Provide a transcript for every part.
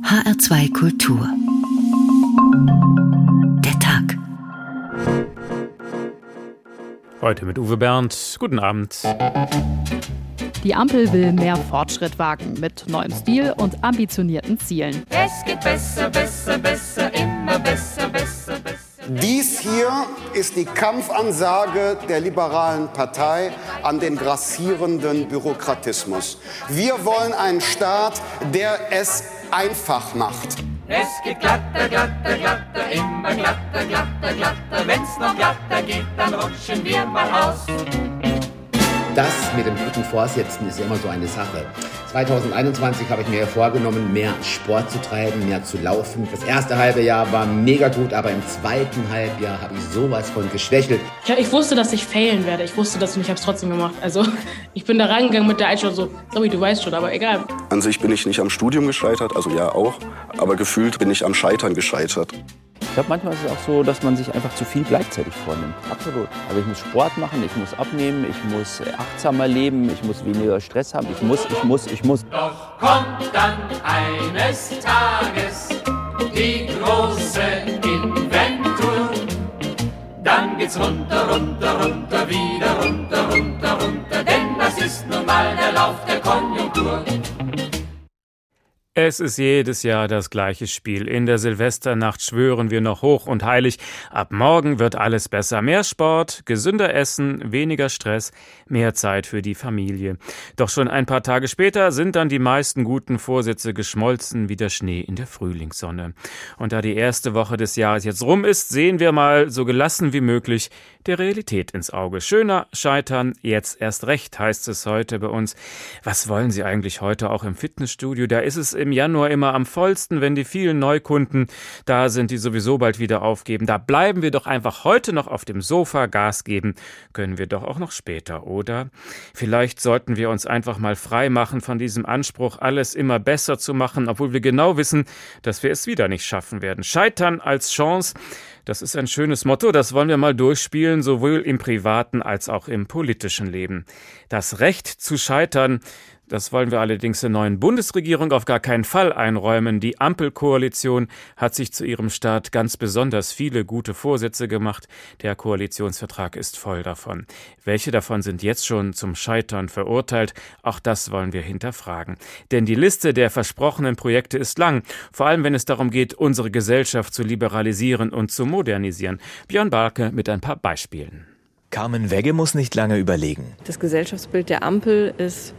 HR2 Kultur. Der Tag. Heute mit Uwe Bernd. Guten Abend. Die Ampel will mehr Fortschritt wagen mit neuem Stil und ambitionierten Zielen. Es geht besser, besser, besser, immer besser, besser, besser. Dies hier ist die Kampfansage der liberalen Partei an den grassierenden Bürokratismus. Wir wollen einen Staat, der es einfach macht. Es geht glatter, glatter, glatter, immer glatter, glatter, glatter. Wenn's noch glatter geht, dann rutschen wir mal aus. Das mit dem guten Vorsätzen ist immer so eine Sache. 2021 habe ich mir vorgenommen, mehr Sport zu treiben, mehr zu laufen. Das erste halbe Jahr war mega gut, aber im zweiten Halbjahr habe ich sowas von geschwächelt. Ja, ich wusste, dass ich failen werde. Ich wusste das und ich habe es trotzdem gemacht. Also ich bin da reingegangen mit der Einstellung so, sorry, du weißt schon, aber egal. An sich bin ich nicht am Studium gescheitert, also ja auch, aber gefühlt bin ich am Scheitern gescheitert. Ich glaube, manchmal ist es auch so, dass man sich einfach zu viel gleichzeitig vornimmt. Absolut. Also ich muss Sport machen, ich muss abnehmen, ich muss achtsamer leben, ich muss weniger Stress haben, ich muss, ich muss, ich muss. Doch kommt dann eines Tages die große Inventur. Dann geht's runter, runter, runter, wieder runter, runter, runter, denn das ist nun mal der Lauf der Konjunktur. Es ist jedes Jahr das gleiche Spiel. In der Silvesternacht schwören wir noch hoch und heilig, ab morgen wird alles besser. Mehr Sport, gesünder Essen, weniger Stress, mehr Zeit für die Familie. Doch schon ein paar Tage später sind dann die meisten guten Vorsätze geschmolzen wie der Schnee in der Frühlingssonne. Und da die erste Woche des Jahres jetzt rum ist, sehen wir mal so gelassen wie möglich der Realität ins Auge. Schöner scheitern, jetzt erst recht, heißt es heute bei uns. Was wollen Sie eigentlich heute auch im Fitnessstudio? Da ist es im Januar immer am vollsten, wenn die vielen Neukunden da sind, die sowieso bald wieder aufgeben. Da bleiben wir doch einfach heute noch auf dem Sofa Gas geben. Können wir doch auch noch später, oder? Vielleicht sollten wir uns einfach mal frei machen von diesem Anspruch, alles immer besser zu machen, obwohl wir genau wissen, dass wir es wieder nicht schaffen werden. Scheitern als Chance. Das ist ein schönes Motto, das wollen wir mal durchspielen, sowohl im privaten als auch im politischen Leben. Das Recht zu scheitern, das wollen wir allerdings der neuen Bundesregierung auf gar keinen Fall einräumen. Die Ampelkoalition hat sich zu ihrem Start ganz besonders viele gute Vorsätze gemacht. Der Koalitionsvertrag ist voll davon. Welche davon sind jetzt schon zum Scheitern verurteilt? Auch das wollen wir hinterfragen. Denn die Liste der versprochenen Projekte ist lang, vor allem wenn es darum geht, unsere Gesellschaft zu liberalisieren und zu modernisieren. Björn Barke mit ein paar Beispielen. Carmen Wegge muss nicht lange überlegen. Das Gesellschaftsbild der Ampel ist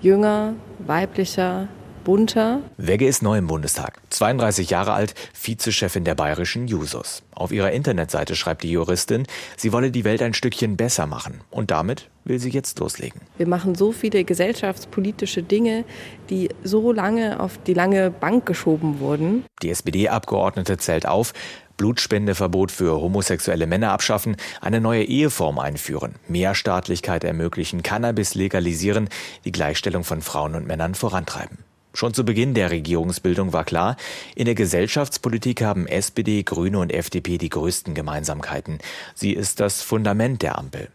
jünger, weiblicher, bunter. Wegge ist neu im Bundestag. 32 Jahre alt, Vizechefin der bayerischen Jusos. Auf ihrer Internetseite schreibt die Juristin, sie wolle die Welt ein Stückchen besser machen. Und damit will sie jetzt loslegen. Wir machen so viele gesellschaftspolitische Dinge, die so lange auf die lange Bank geschoben wurden. Die SPD-Abgeordnete zählt auf, Blutspendeverbot für homosexuelle Männer abschaffen, eine neue Eheform einführen, mehr Staatlichkeit ermöglichen, Cannabis legalisieren, die Gleichstellung von Frauen und Männern vorantreiben. Schon zu Beginn der Regierungsbildung war klar, in der Gesellschaftspolitik haben SPD, Grüne und FDP die größten Gemeinsamkeiten. Sie ist das Fundament der Ampel.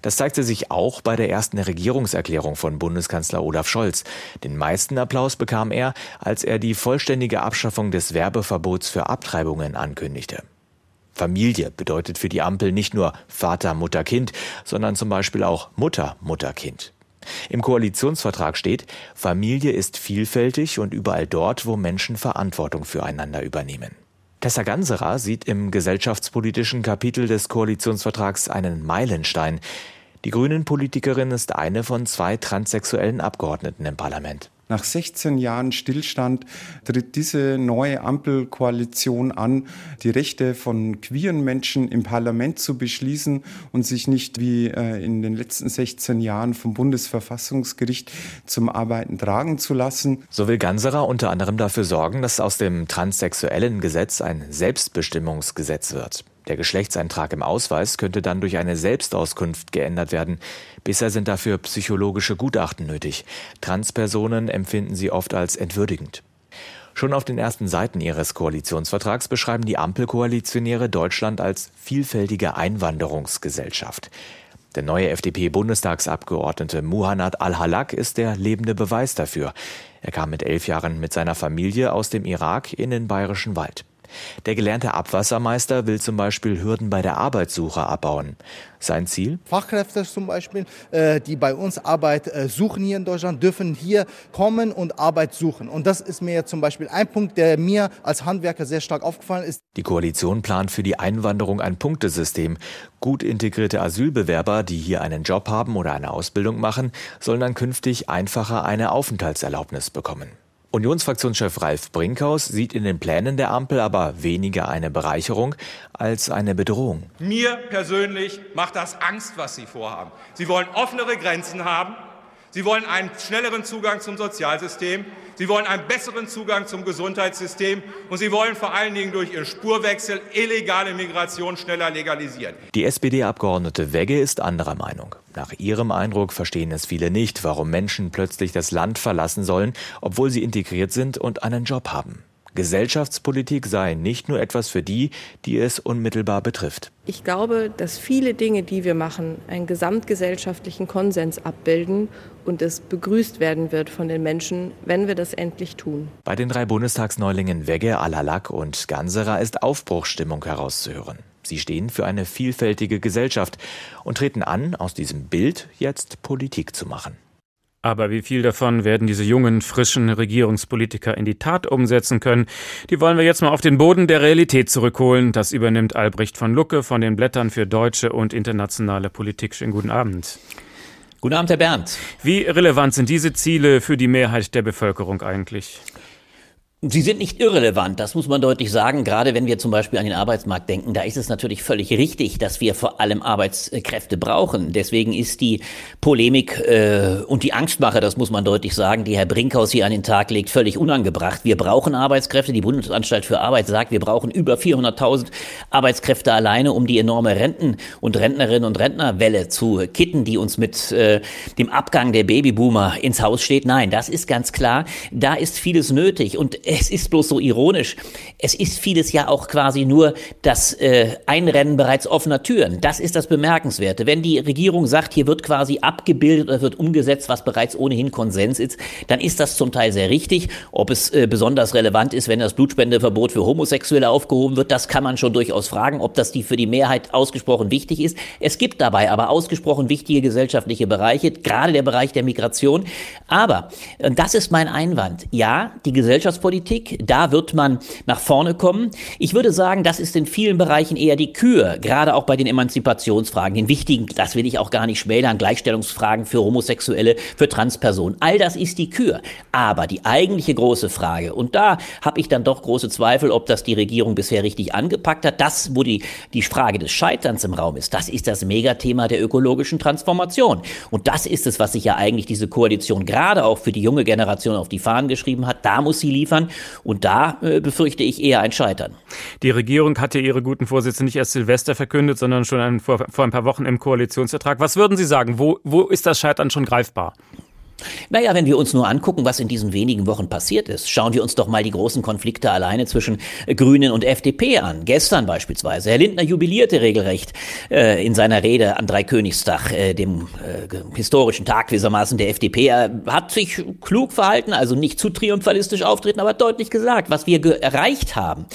Das zeigte sich auch bei der ersten Regierungserklärung von Bundeskanzler Olaf Scholz. Den meisten Applaus bekam er, als er die vollständige Abschaffung des Werbeverbots für Abtreibungen ankündigte. Familie bedeutet für die Ampel nicht nur Vater, Mutter, Kind, sondern zum Beispiel auch Mutter, Mutter, Kind. Im Koalitionsvertrag steht, Familie ist vielfältig und überall dort, wo Menschen Verantwortung füreinander übernehmen. Tessa Ganserer sieht im gesellschaftspolitischen Kapitel des Koalitionsvertrags einen Meilenstein. Die Grünen-Politikerin ist eine von zwei transsexuellen Abgeordneten im Parlament. Nach 16 Jahren Stillstand tritt diese neue Ampelkoalition an, die Rechte von queeren Menschen im Parlament zu beschließen und sich nicht wie äh, in den letzten 16 Jahren vom Bundesverfassungsgericht zum Arbeiten tragen zu lassen. So will Ganserer unter anderem dafür sorgen, dass aus dem transsexuellen Gesetz ein Selbstbestimmungsgesetz wird. Der Geschlechtseintrag im Ausweis könnte dann durch eine Selbstauskunft geändert werden. Bisher sind dafür psychologische Gutachten nötig. Transpersonen empfinden sie oft als entwürdigend. Schon auf den ersten Seiten ihres Koalitionsvertrags beschreiben die Ampelkoalitionäre Deutschland als vielfältige Einwanderungsgesellschaft. Der neue FDP-Bundestagsabgeordnete Muhannad al-Halak ist der lebende Beweis dafür. Er kam mit elf Jahren mit seiner Familie aus dem Irak in den bayerischen Wald. Der gelernte Abwassermeister will zum Beispiel Hürden bei der Arbeitssuche abbauen. Sein Ziel? Fachkräfte zum Beispiel, äh, die bei uns Arbeit äh, suchen hier in Deutschland, dürfen hier kommen und Arbeit suchen. Und das ist mir zum Beispiel ein Punkt, der mir als Handwerker sehr stark aufgefallen ist. Die Koalition plant für die Einwanderung ein Punktesystem. Gut integrierte Asylbewerber, die hier einen Job haben oder eine Ausbildung machen, sollen dann künftig einfacher eine Aufenthaltserlaubnis bekommen. Unionsfraktionschef Ralf Brinkhaus sieht in den Plänen der Ampel aber weniger eine Bereicherung als eine Bedrohung. Mir persönlich macht das Angst, was Sie vorhaben. Sie wollen offenere Grenzen haben. Sie wollen einen schnelleren Zugang zum Sozialsystem. Sie wollen einen besseren Zugang zum Gesundheitssystem und Sie wollen vor allen Dingen durch Ihren Spurwechsel illegale Migration schneller legalisieren. Die SPD-Abgeordnete Wegge ist anderer Meinung. Nach ihrem Eindruck verstehen es viele nicht, warum Menschen plötzlich das Land verlassen sollen, obwohl sie integriert sind und einen Job haben. Gesellschaftspolitik sei nicht nur etwas für die, die es unmittelbar betrifft. Ich glaube, dass viele Dinge, die wir machen, einen gesamtgesellschaftlichen Konsens abbilden und es begrüßt werden wird von den Menschen, wenn wir das endlich tun. Bei den drei Bundestagsneulingen Wegge, Alalak und Ganserer ist Aufbruchsstimmung herauszuhören. Sie stehen für eine vielfältige Gesellschaft und treten an, aus diesem Bild jetzt Politik zu machen. Aber wie viel davon werden diese jungen, frischen Regierungspolitiker in die Tat umsetzen können? Die wollen wir jetzt mal auf den Boden der Realität zurückholen. Das übernimmt Albrecht von Lucke von den Blättern für deutsche und internationale Politik. Schönen guten Abend. Guten Abend, Herr Bernd. Wie relevant sind diese Ziele für die Mehrheit der Bevölkerung eigentlich? Sie sind nicht irrelevant, das muss man deutlich sagen. Gerade wenn wir zum Beispiel an den Arbeitsmarkt denken, da ist es natürlich völlig richtig, dass wir vor allem Arbeitskräfte brauchen. Deswegen ist die Polemik äh, und die Angstmache, das muss man deutlich sagen, die Herr Brinkhaus hier an den Tag legt, völlig unangebracht. Wir brauchen Arbeitskräfte. Die Bundesanstalt für Arbeit sagt, wir brauchen über 400.000 Arbeitskräfte alleine, um die enorme Renten- und Rentnerinnen und Rentnerwelle zu kitten, die uns mit äh, dem Abgang der Babyboomer ins Haus steht. Nein, das ist ganz klar. Da ist vieles nötig und es ist bloß so ironisch. Es ist vieles ja auch quasi nur das äh, Einrennen bereits offener Türen. Das ist das Bemerkenswerte. Wenn die Regierung sagt, hier wird quasi abgebildet oder wird umgesetzt, was bereits ohnehin Konsens ist, dann ist das zum Teil sehr richtig. Ob es äh, besonders relevant ist, wenn das Blutspendeverbot für Homosexuelle aufgehoben wird, das kann man schon durchaus fragen, ob das die für die Mehrheit ausgesprochen wichtig ist. Es gibt dabei aber ausgesprochen wichtige gesellschaftliche Bereiche, gerade der Bereich der Migration. Aber, und das ist mein Einwand, ja, die Gesellschaftspolitik Politik. Da wird man nach vorne kommen. Ich würde sagen, das ist in vielen Bereichen eher die Kür, gerade auch bei den Emanzipationsfragen, den wichtigen, das will ich auch gar nicht schmälern, Gleichstellungsfragen für Homosexuelle, für Transpersonen. All das ist die Kür. Aber die eigentliche große Frage, und da habe ich dann doch große Zweifel, ob das die Regierung bisher richtig angepackt hat, das, wo die, die Frage des Scheiterns im Raum ist, das ist das Megathema der ökologischen Transformation. Und das ist es, was sich ja eigentlich diese Koalition gerade auch für die junge Generation auf die Fahnen geschrieben hat. Da muss sie liefern. Und da äh, befürchte ich eher ein Scheitern. Die Regierung hatte ihre guten Vorsätze nicht erst Silvester verkündet, sondern schon ein, vor, vor ein paar Wochen im Koalitionsvertrag. Was würden Sie sagen? Wo, wo ist das Scheitern schon greifbar? Naja, wenn wir uns nur angucken, was in diesen wenigen Wochen passiert ist, schauen wir uns doch mal die großen Konflikte alleine zwischen Grünen und FDP an. Gestern beispielsweise. Herr Lindner jubilierte regelrecht äh, in seiner Rede am Dreikönigstag, äh, dem äh, historischen Tag gewissermaßen der FDP. Er hat sich klug verhalten, also nicht zu triumphalistisch auftreten, aber deutlich gesagt, was wir erreicht haben.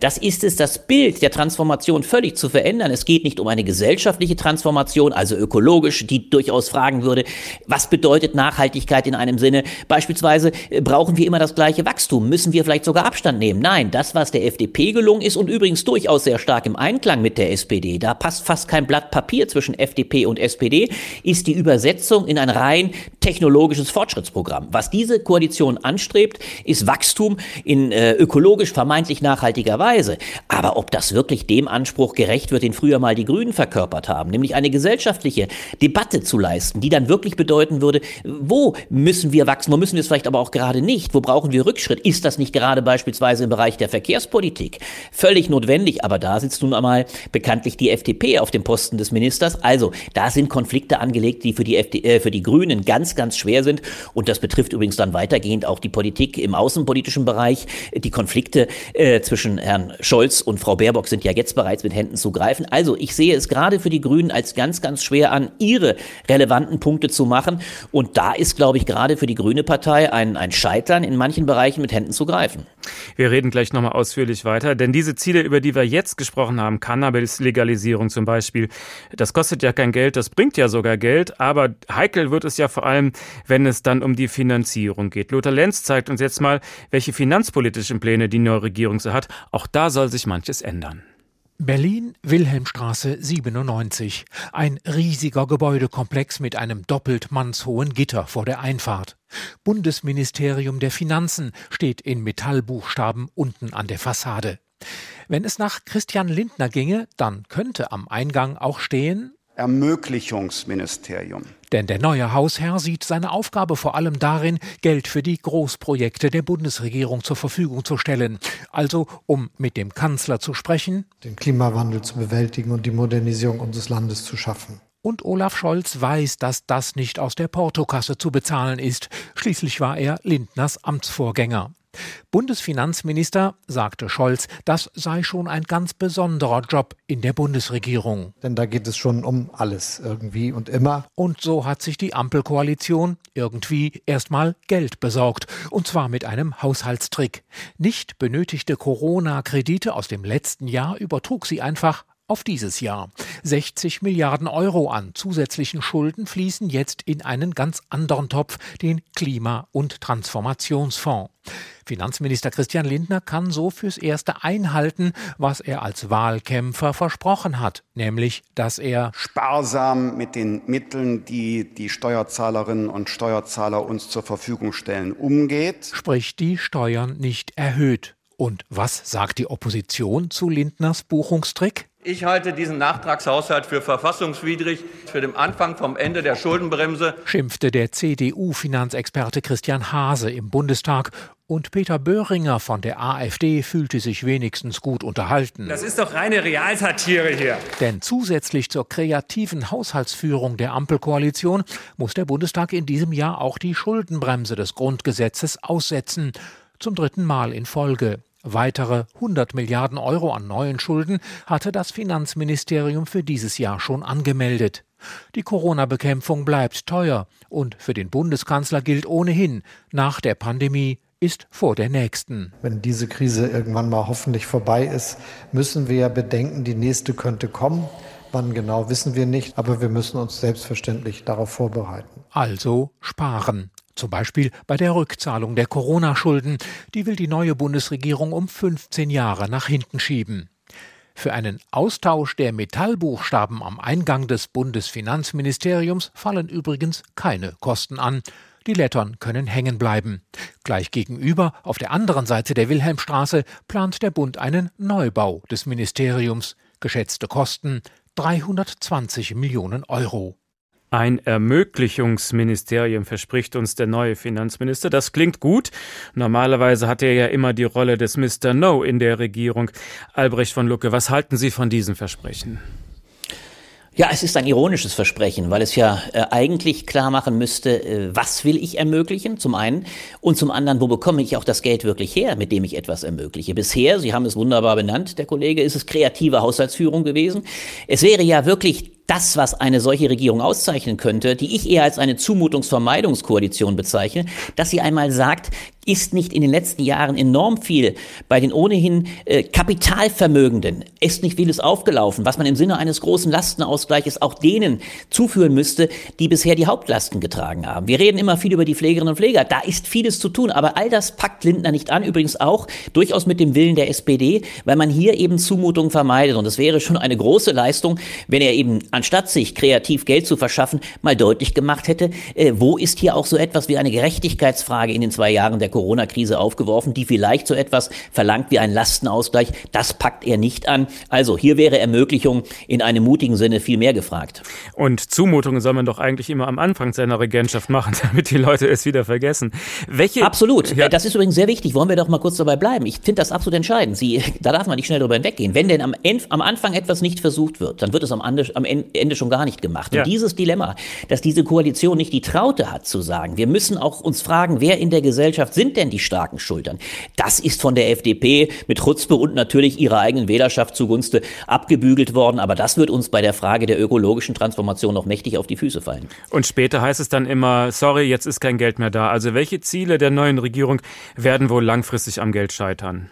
Das ist es, das Bild der Transformation völlig zu verändern. Es geht nicht um eine gesellschaftliche Transformation, also ökologisch, die durchaus fragen würde, was bedeutet Nachhaltigkeit Nachhaltigkeit in einem Sinne. Beispielsweise äh, brauchen wir immer das gleiche Wachstum. Müssen wir vielleicht sogar Abstand nehmen? Nein, das, was der FDP gelungen ist und übrigens durchaus sehr stark im Einklang mit der SPD, da passt fast kein Blatt Papier zwischen FDP und SPD, ist die Übersetzung in ein rein technologisches Fortschrittsprogramm. Was diese Koalition anstrebt, ist Wachstum in äh, ökologisch vermeintlich nachhaltiger Weise. Aber ob das wirklich dem Anspruch gerecht wird, den früher mal die Grünen verkörpert haben, nämlich eine gesellschaftliche Debatte zu leisten, die dann wirklich bedeuten würde, wo müssen wir wachsen, wo müssen wir es vielleicht aber auch gerade nicht, wo brauchen wir Rückschritt? Ist das nicht gerade beispielsweise im Bereich der Verkehrspolitik völlig notwendig? Aber da sitzt nun einmal bekanntlich die FDP auf dem Posten des Ministers. Also da sind Konflikte angelegt, die für die, FD, äh, für die Grünen ganz, ganz schwer sind. Und das betrifft übrigens dann weitergehend auch die Politik im außenpolitischen Bereich. Die Konflikte äh, zwischen Herrn Scholz und Frau Baerbock sind ja jetzt bereits mit Händen zu greifen. Also ich sehe es gerade für die Grünen als ganz, ganz schwer an, ihre relevanten Punkte zu machen. Und da ist, glaube ich, gerade für die Grüne Partei ein, ein Scheitern in manchen Bereichen mit Händen zu greifen. Wir reden gleich nochmal ausführlich weiter, denn diese Ziele, über die wir jetzt gesprochen haben, Cannabis-Legalisierung zum Beispiel, das kostet ja kein Geld, das bringt ja sogar Geld, aber heikel wird es ja vor allem, wenn es dann um die Finanzierung geht. Lothar Lenz zeigt uns jetzt mal, welche finanzpolitischen Pläne die neue Regierung so hat. Auch da soll sich manches ändern. Berlin, Wilhelmstraße 97. Ein riesiger Gebäudekomplex mit einem doppelt mannshohen Gitter vor der Einfahrt. Bundesministerium der Finanzen steht in Metallbuchstaben unten an der Fassade. Wenn es nach Christian Lindner ginge, dann könnte am Eingang auch stehen Ermöglichungsministerium. Denn der neue Hausherr sieht seine Aufgabe vor allem darin, Geld für die Großprojekte der Bundesregierung zur Verfügung zu stellen. Also, um mit dem Kanzler zu sprechen, den Klimawandel zu bewältigen und die Modernisierung unseres Landes zu schaffen. Und Olaf Scholz weiß, dass das nicht aus der Portokasse zu bezahlen ist. Schließlich war er Lindners Amtsvorgänger. Bundesfinanzminister sagte Scholz, das sei schon ein ganz besonderer Job in der Bundesregierung. Denn da geht es schon um alles irgendwie und immer. Und so hat sich die Ampelkoalition irgendwie erstmal Geld besorgt. Und zwar mit einem Haushaltstrick. Nicht benötigte Corona-Kredite aus dem letzten Jahr übertrug sie einfach auf dieses Jahr. 60 Milliarden Euro an zusätzlichen Schulden fließen jetzt in einen ganz anderen Topf, den Klima- und Transformationsfonds. Finanzminister Christian Lindner kann so fürs Erste einhalten, was er als Wahlkämpfer versprochen hat, nämlich, dass er sparsam mit den Mitteln, die die Steuerzahlerinnen und Steuerzahler uns zur Verfügung stellen, umgeht. Sprich, die Steuern nicht erhöht. Und was sagt die Opposition zu Lindners Buchungstrick? Ich halte diesen Nachtragshaushalt für verfassungswidrig, für den Anfang vom Ende der Schuldenbremse, schimpfte der CDU-Finanzexperte Christian Hase im Bundestag und Peter Böhringer von der AfD fühlte sich wenigstens gut unterhalten. Das ist doch reine Realsatire hier. Denn zusätzlich zur kreativen Haushaltsführung der Ampelkoalition muss der Bundestag in diesem Jahr auch die Schuldenbremse des Grundgesetzes aussetzen. Zum dritten Mal in Folge. Weitere 100 Milliarden Euro an neuen Schulden hatte das Finanzministerium für dieses Jahr schon angemeldet. Die Corona-Bekämpfung bleibt teuer und für den Bundeskanzler gilt ohnehin, nach der Pandemie ist vor der nächsten. Wenn diese Krise irgendwann mal hoffentlich vorbei ist, müssen wir ja bedenken, die nächste könnte kommen. Wann genau wissen wir nicht, aber wir müssen uns selbstverständlich darauf vorbereiten. Also sparen. Zum Beispiel bei der Rückzahlung der Corona-Schulden. Die will die neue Bundesregierung um 15 Jahre nach hinten schieben. Für einen Austausch der Metallbuchstaben am Eingang des Bundesfinanzministeriums fallen übrigens keine Kosten an. Die Lettern können hängen bleiben. Gleich gegenüber, auf der anderen Seite der Wilhelmstraße, plant der Bund einen Neubau des Ministeriums. Geschätzte Kosten 320 Millionen Euro. Ein Ermöglichungsministerium verspricht uns der neue Finanzminister. Das klingt gut. Normalerweise hat er ja immer die Rolle des Mr. No in der Regierung. Albrecht von Lucke, was halten Sie von diesem Versprechen? Ja, es ist ein ironisches Versprechen, weil es ja äh, eigentlich klar machen müsste, äh, was will ich ermöglichen, zum einen, und zum anderen, wo bekomme ich auch das Geld wirklich her, mit dem ich etwas ermögliche. Bisher, Sie haben es wunderbar benannt, der Kollege, ist es kreative Haushaltsführung gewesen. Es wäre ja wirklich das, was eine solche Regierung auszeichnen könnte, die ich eher als eine Zumutungsvermeidungskoalition bezeichne, dass sie einmal sagt, ist nicht in den letzten Jahren enorm viel bei den ohnehin äh, Kapitalvermögenden, ist nicht vieles aufgelaufen, was man im Sinne eines großen Lastenausgleiches auch denen zuführen müsste, die bisher die Hauptlasten getragen haben. Wir reden immer viel über die Pflegerinnen und Pfleger, da ist vieles zu tun, aber all das packt Lindner nicht an, übrigens auch durchaus mit dem Willen der SPD, weil man hier eben Zumutungen vermeidet. Und es wäre schon eine große Leistung, wenn er eben anstatt sich kreativ Geld zu verschaffen, mal deutlich gemacht hätte, äh, wo ist hier auch so etwas wie eine Gerechtigkeitsfrage in den zwei Jahren der Corona-Krise aufgeworfen, die vielleicht so etwas verlangt wie einen Lastenausgleich. Das packt er nicht an. Also hier wäre Ermöglichung in einem mutigen Sinne viel mehr gefragt. Und Zumutungen soll man doch eigentlich immer am Anfang seiner Regentschaft machen, damit die Leute es wieder vergessen. Welche? Absolut. Ja. Das ist übrigens sehr wichtig. Wollen wir doch mal kurz dabei bleiben. Ich finde das absolut entscheidend. Sie, da darf man nicht schnell drüber hinweggehen. Wenn denn am, am Anfang etwas nicht versucht wird, dann wird es am, am Ende schon gar nicht gemacht. Und Ja. dieses Dilemma, dass diese Koalition nicht die Traute hat zu sagen, wir müssen auch uns fragen, wer in der Gesellschaft sind denn die starken Schultern? Das ist von der FDP mit Chutzpe und natürlich ihrer eigenen Wählerschaft zugunste abgebügelt worden. Aber das wird uns bei der Frage der ökologischen Transformation noch mächtig auf die Füße fallen. Und später heißt es dann immer, sorry, jetzt ist kein Geld mehr da. Also welche Ziele der neuen Regierung werden wohl langfristig am Geld scheitern?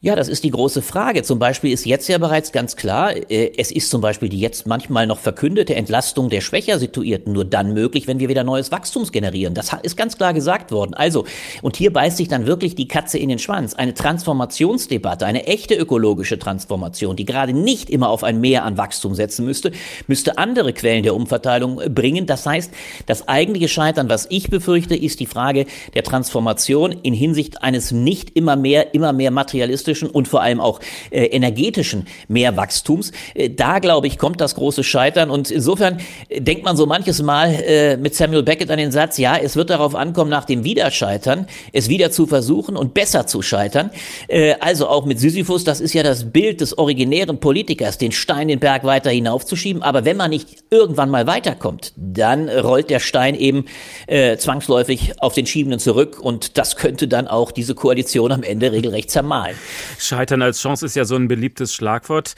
Ja, das ist die große Frage. Zum Beispiel ist jetzt ja bereits ganz klar, äh, es ist zum Beispiel die jetzt manchmal noch verkündete Entlastung der schwächer Situierten nur dann möglich, wenn wir wieder neues Wachstums generieren. Das ist ganz klar gesagt worden. Also, und hier beißt sich dann wirklich die Katze in den Schwanz. Eine Transformationsdebatte, eine echte ökologische Transformation, die gerade nicht immer auf ein Mehr an Wachstum setzen müsste, müsste andere Quellen der Umverteilung äh, bringen. Das heißt, das eigentliche Scheitern, was ich befürchte, ist die Frage der Transformation in Hinsicht eines nicht immer mehr, immer mehr materialistischen und vor allem auch äh, energetischen Mehrwachstums. Äh, da, glaube ich, kommt das große Scheitern. Und insofern äh, denkt man so manches Mal äh, mit Samuel Beckett an den Satz, ja, es wird darauf ankommen, nach dem Wiederscheitern, es wieder zu versuchen und besser zu scheitern. Äh, also auch mit Sisyphus, das ist ja das Bild des originären Politikers, den Stein den Berg weiter hinaufzuschieben. Aber wenn man nicht irgendwann mal weiterkommt, dann rollt der Stein eben äh, zwangsläufig auf den Schiebenden zurück. Und das könnte dann auch diese Koalition am Ende regelrecht zermahlen. Scheitern als Chance ist ja so ein beliebtes Schlagwort.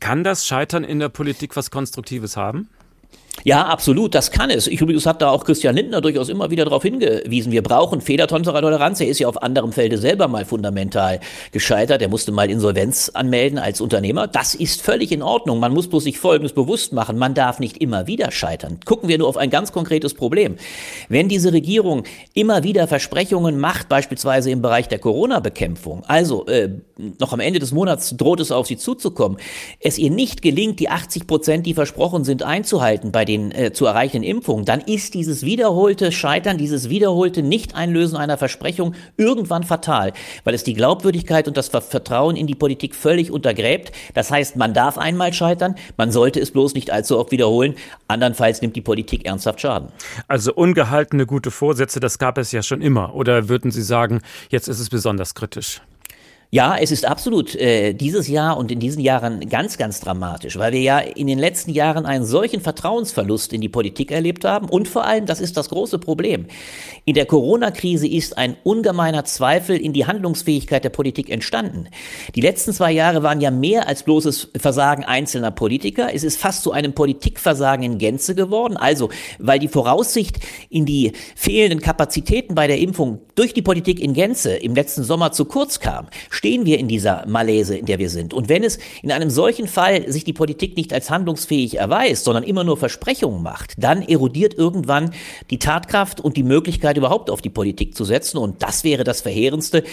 Kann das Scheitern in der Politik was Konstruktives haben? Ja, absolut, das kann es. Ich übrigens hat da auch Christian Lindner durchaus immer wieder darauf hingewiesen. Wir brauchen Fehlertoleranz. Er ist ja auf anderem Felde selber mal fundamental gescheitert. Er musste mal Insolvenz anmelden als Unternehmer. Das ist völlig in Ordnung. Man muss bloß sich Folgendes bewusst machen. Man darf nicht immer wieder scheitern. Gucken wir nur auf ein ganz konkretes Problem. Wenn diese Regierung immer wieder Versprechungen macht, beispielsweise im Bereich der Corona-Bekämpfung, also äh, noch am Ende des Monats droht es auf sie zuzukommen, es ihr nicht gelingt, die 80 Prozent, die versprochen sind, einzuhalten bei den äh, zu erreichenden Impfungen, dann ist dieses wiederholte Scheitern, dieses wiederholte Nicht-Einlösen einer Versprechung irgendwann fatal, weil es die Glaubwürdigkeit und das Ver Vertrauen in die Politik völlig untergräbt. Das heißt, man darf einmal scheitern, man sollte es bloß nicht allzu oft wiederholen, andernfalls nimmt die Politik ernsthaft Schaden. Also ungehaltene gute Vorsätze, das gab es ja schon immer. Oder würden Sie sagen, jetzt ist es besonders kritisch? Ja, es ist absolut äh, dieses Jahr und in diesen Jahren ganz, ganz dramatisch, weil wir ja in den letzten Jahren einen solchen Vertrauensverlust in die Politik erlebt haben und vor allem, das ist das große Problem, in der Corona-Krise ist ein ungemeiner Zweifel in die Handlungsfähigkeit der Politik entstanden. Die letzten zwei Jahre waren ja mehr als bloßes Versagen einzelner Politiker. Es ist fast zu einem Politikversagen in Gänze geworden. Also, weil die Voraussicht in die fehlenden Kapazitäten bei der Impfung durch die Politik in Gänze im letzten Sommer zu kurz kam, stehen wir in dieser Malaise, in der wir sind. Und wenn es in einem solchen Fall sich die Politik nicht als handlungsfähig erweist, sondern immer nur Versprechungen macht, dann erodiert irgendwann die Tatkraft und die Möglichkeit, überhaupt auf die Politik zu setzen. Und das wäre das Verheerendste.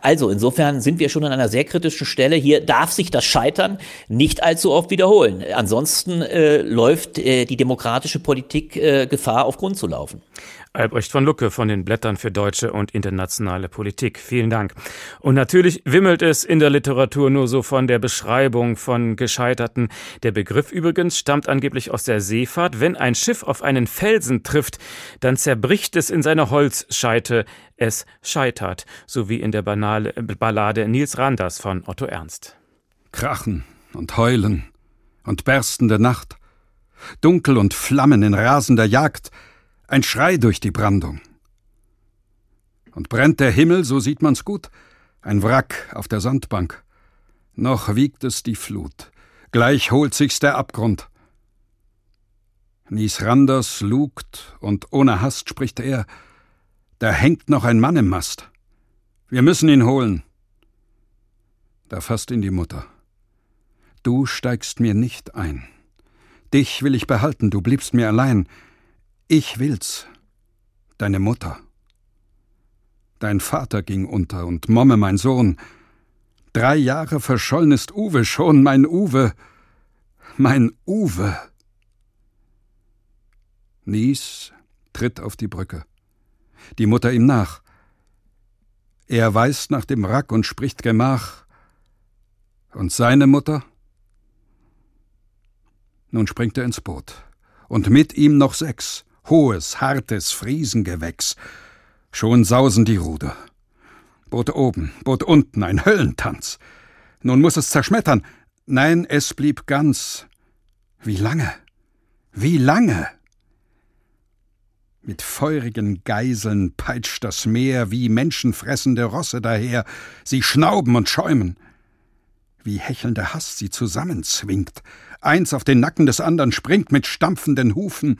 Also insofern sind wir schon an einer sehr kritischen Stelle. Hier darf sich das Scheitern nicht allzu oft wiederholen. Ansonsten äh, läuft äh, die demokratische Politik äh, Gefahr, auf Grund zu laufen. Albrecht von Lucke von den Blättern für deutsche und internationale Politik. Vielen Dank. Und natürlich wimmelt es in der Literatur nur so von der Beschreibung von Gescheiterten. Der Begriff übrigens stammt angeblich aus der Seefahrt. Wenn ein Schiff auf einen Felsen trifft, dann zerbricht es in seiner Holzscheite. Es scheitert, so wie in der Banale, Ballade Nils Randers von Otto Ernst. Krachen und Heulen und berstende Nacht, Dunkel und Flammen in rasender Jagd, ein Schrei durch die Brandung. Und brennt der Himmel, so sieht man's gut, ein Wrack auf der Sandbank. Noch wiegt es die Flut, gleich holt sich's der Abgrund. Nies Randers lugt, und ohne Hast spricht er, da hängt noch ein Mann im Mast. Wir müssen ihn holen. Da fasst ihn die Mutter. Du steigst mir nicht ein. Dich will ich behalten, du bliebst mir allein. Ich will's. Deine Mutter. Dein Vater ging unter und Momme, mein Sohn. Drei Jahre verschollen ist Uwe schon, mein Uwe. Mein Uwe. Nies tritt auf die Brücke. Die Mutter ihm nach. Er weist nach dem Wrack und spricht Gemach. Und seine Mutter? Nun springt er ins Boot. Und mit ihm noch sechs. Hohes, hartes Friesengewächs. Schon sausen die Ruder. Boot oben, Boot unten, ein Höllentanz. Nun muss es zerschmettern. Nein, es blieb ganz. Wie lange? Wie lange? Mit feurigen Geiseln peitscht das Meer wie menschenfressende Rosse daher, sie schnauben und schäumen. Wie hechelnder Hass sie zusammenzwingt, eins auf den Nacken des andern springt mit stampfenden Hufen,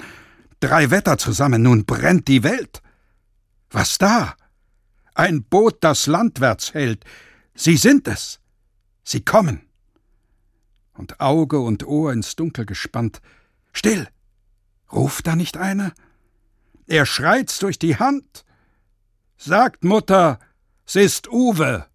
drei Wetter zusammen, nun brennt die Welt. Was da? Ein Boot, das landwärts hält. Sie sind es. Sie kommen. Und Auge und Ohr ins Dunkel gespannt. Still! Ruft da nicht einer? Er schreit's durch die Hand. Sagt Mutter, s ist Uwe.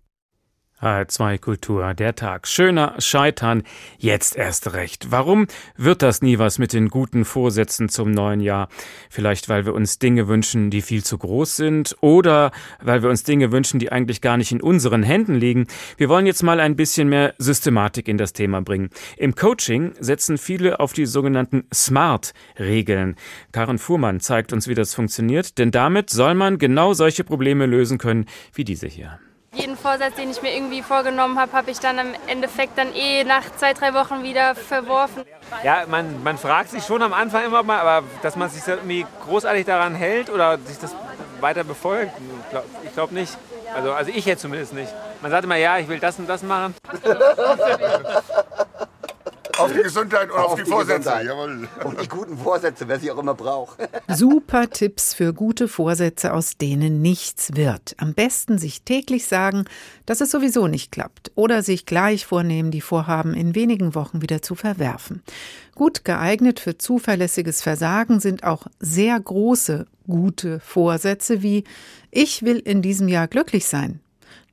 HR2 Kultur, der Tag. Schöner Scheitern, jetzt erst recht. Warum wird das nie was mit den guten Vorsätzen zum neuen Jahr? Vielleicht, weil wir uns Dinge wünschen, die viel zu groß sind oder weil wir uns Dinge wünschen, die eigentlich gar nicht in unseren Händen liegen. Wir wollen jetzt mal ein bisschen mehr Systematik in das Thema bringen. Im Coaching setzen viele auf die sogenannten SMART-Regeln. Karen Fuhrmann zeigt uns, wie das funktioniert, denn damit soll man genau solche Probleme lösen können wie diese hier. Jeden Vorsatz, den ich mir irgendwie vorgenommen habe, habe ich dann im Endeffekt dann eh nach zwei, drei Wochen wieder verworfen. Ja, man, man fragt sich schon am Anfang immer mal, aber dass man sich irgendwie großartig daran hält oder sich das weiter befolgt, ich glaube nicht. Also, also ich jetzt zumindest nicht. Man sagt immer, ja, ich will das und das machen. Auf die Gesundheit und auf, auf die, die, Vorsätze. Jawohl. Und die guten Vorsätze, wer sie auch immer braucht. Super Tipps für gute Vorsätze, aus denen nichts wird. Am besten sich täglich sagen, dass es sowieso nicht klappt. Oder sich gleich vornehmen, die Vorhaben in wenigen Wochen wieder zu verwerfen. Gut geeignet für zuverlässiges Versagen sind auch sehr große, gute Vorsätze wie Ich will in diesem Jahr glücklich sein.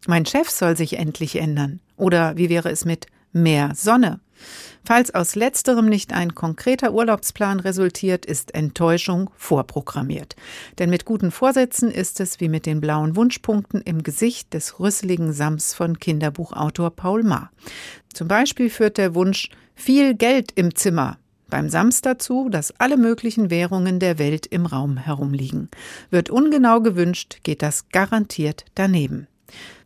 Mein Chef soll sich endlich ändern. Oder wie wäre es mit mehr Sonne? Falls aus letzterem nicht ein konkreter Urlaubsplan resultiert, ist Enttäuschung vorprogrammiert. Denn mit guten Vorsätzen ist es wie mit den blauen Wunschpunkten im Gesicht des rüsseligen Sams von Kinderbuchautor Paul Maar. Zum Beispiel führt der Wunsch viel Geld im Zimmer beim Sams dazu, dass alle möglichen Währungen der Welt im Raum herumliegen. Wird ungenau gewünscht, geht das garantiert daneben.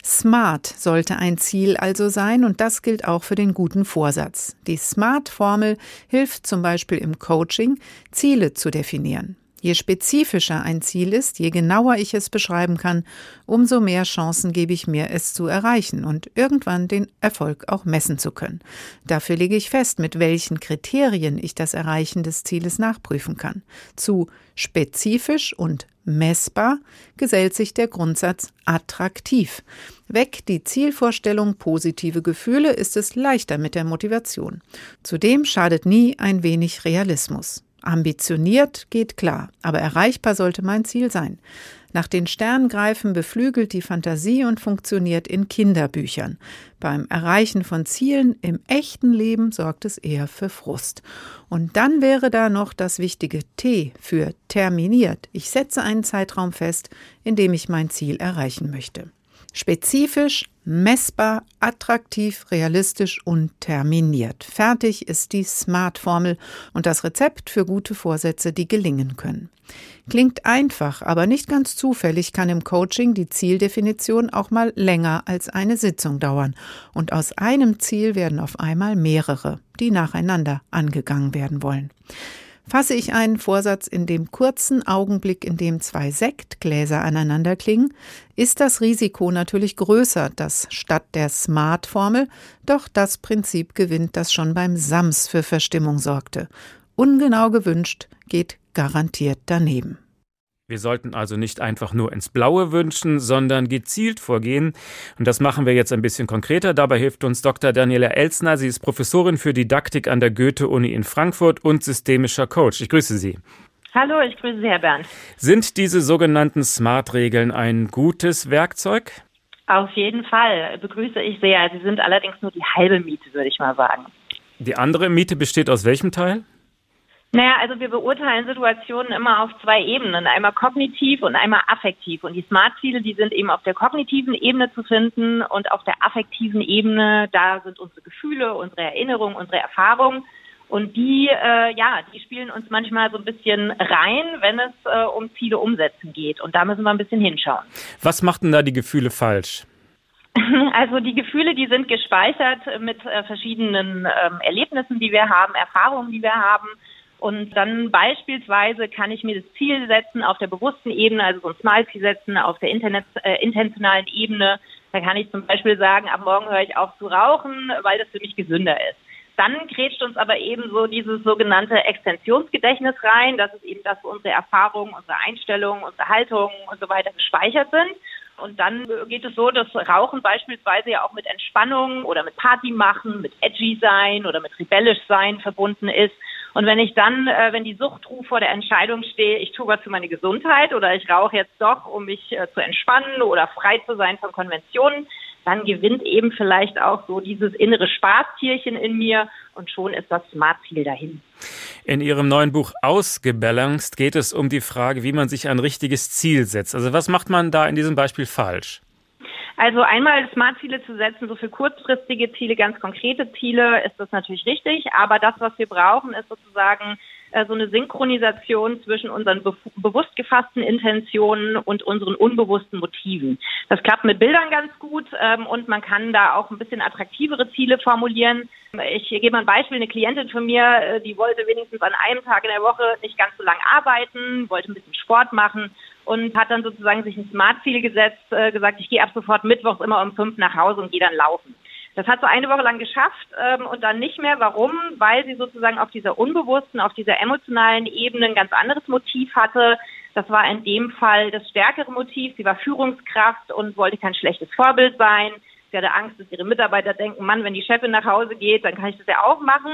Smart sollte ein Ziel also sein und das gilt auch für den guten Vorsatz. Die Smart-Formel hilft zum Beispiel im Coaching, Ziele zu definieren. Je spezifischer ein Ziel ist, je genauer ich es beschreiben kann, umso mehr Chancen gebe ich mir, es zu erreichen und irgendwann den Erfolg auch messen zu können. Dafür lege ich fest, mit welchen Kriterien ich das Erreichen des Zieles nachprüfen kann. Zu spezifisch und messbar gesellt sich der Grundsatz attraktiv. Weg die Zielvorstellung positive Gefühle, ist es leichter mit der Motivation. Zudem schadet nie ein wenig Realismus. Ambitioniert geht klar, aber erreichbar sollte mein Ziel sein. Nach den Sternen greifen beflügelt die Fantasie und funktioniert in Kinderbüchern. Beim Erreichen von Zielen im echten Leben sorgt es eher für Frust. Und dann wäre da noch das wichtige T für terminiert. Ich setze einen Zeitraum fest, in dem ich mein Ziel erreichen möchte. Spezifisch, messbar, attraktiv, realistisch und terminiert. Fertig ist die Smart-Formel und das Rezept für gute Vorsätze, die gelingen können. Klingt einfach, aber nicht ganz zufällig kann im Coaching die Zieldefinition auch mal länger als eine Sitzung dauern. Und aus einem Ziel werden auf einmal mehrere, die nacheinander angegangen werden wollen. Fasse ich einen Vorsatz in dem kurzen Augenblick, in dem zwei Sektgläser aneinander klingen, ist das Risiko natürlich größer, dass statt der Smart-Formel doch das Prinzip gewinnt, das schon beim Sams für Verstimmung sorgte. Ungenau gewünscht geht garantiert daneben. Wir sollten also nicht einfach nur ins Blaue wünschen, sondern gezielt vorgehen. Und das machen wir jetzt ein bisschen konkreter. Dabei hilft uns Dr. Daniela Elsner. Sie ist Professorin für Didaktik an der Goethe-Uni in Frankfurt und systemischer Coach. Ich grüße Sie. Hallo, ich grüße Sie, Herr Bernd. Sind diese sogenannten Smart-Regeln ein gutes Werkzeug? Auf jeden Fall, begrüße ich sehr. Sie sind allerdings nur die halbe Miete, würde ich mal sagen. Die andere Miete besteht aus welchem Teil? Naja, also wir beurteilen Situationen immer auf zwei Ebenen, einmal kognitiv und einmal affektiv. Und die Smart-Ziele, die sind eben auf der kognitiven Ebene zu finden und auf der affektiven Ebene, da sind unsere Gefühle, unsere Erinnerungen, unsere Erfahrungen. Und die, äh, ja, die spielen uns manchmal so ein bisschen rein, wenn es äh, um Ziele umsetzen geht. Und da müssen wir ein bisschen hinschauen. Was macht denn da die Gefühle falsch? Also die Gefühle, die sind gespeichert mit äh, verschiedenen ähm, Erlebnissen, die wir haben, Erfahrungen, die wir haben. Und dann beispielsweise kann ich mir das Ziel setzen auf der bewussten Ebene, also so ein Smile-Ziel setzen auf der Internet, äh, intentionalen Ebene. Da kann ich zum Beispiel sagen, ab morgen höre ich auf zu rauchen, weil das für mich gesünder ist. Dann grätscht uns aber eben so dieses sogenannte Extensionsgedächtnis rein. Das ist eben das, wo unsere Erfahrungen, unsere Einstellungen, unsere Haltungen und so weiter gespeichert sind. Und dann geht es so, dass Rauchen beispielsweise ja auch mit Entspannung oder mit Party machen, mit edgy sein oder mit rebellisch sein verbunden ist. Und wenn ich dann, äh, wenn die Suchtruf vor der Entscheidung stehe, ich tue was für meine Gesundheit oder ich rauche jetzt doch, um mich äh, zu entspannen oder frei zu sein von Konventionen, dann gewinnt eben vielleicht auch so dieses innere Spaßtierchen in mir und schon ist das Smart-Ziel dahin. In Ihrem neuen Buch Ausgebalanced geht es um die Frage, wie man sich ein richtiges Ziel setzt. Also was macht man da in diesem Beispiel falsch? Also einmal Smart-Ziele zu setzen, so für kurzfristige Ziele, ganz konkrete Ziele, ist das natürlich richtig. Aber das, was wir brauchen, ist sozusagen so eine Synchronisation zwischen unseren be bewusst gefassten Intentionen und unseren unbewussten Motiven. Das klappt mit Bildern ganz gut ähm, und man kann da auch ein bisschen attraktivere Ziele formulieren. Ich gebe mal ein Beispiel. Eine Klientin von mir, äh, die wollte wenigstens an einem Tag in der Woche nicht ganz so lang arbeiten, wollte ein bisschen Sport machen und hat dann sozusagen sich ein Smart-Ziel gesetzt, äh, gesagt, ich gehe ab sofort mittwochs immer um fünf nach Hause und gehe dann laufen. Das hat sie eine Woche lang geschafft ähm, und dann nicht mehr. Warum? Weil sie sozusagen auf dieser unbewussten, auf dieser emotionalen Ebene ein ganz anderes Motiv hatte. Das war in dem Fall das stärkere Motiv. Sie war Führungskraft und wollte kein schlechtes Vorbild sein. Sie hatte Angst, dass ihre Mitarbeiter denken, Mann, wenn die Chefin nach Hause geht, dann kann ich das ja auch machen.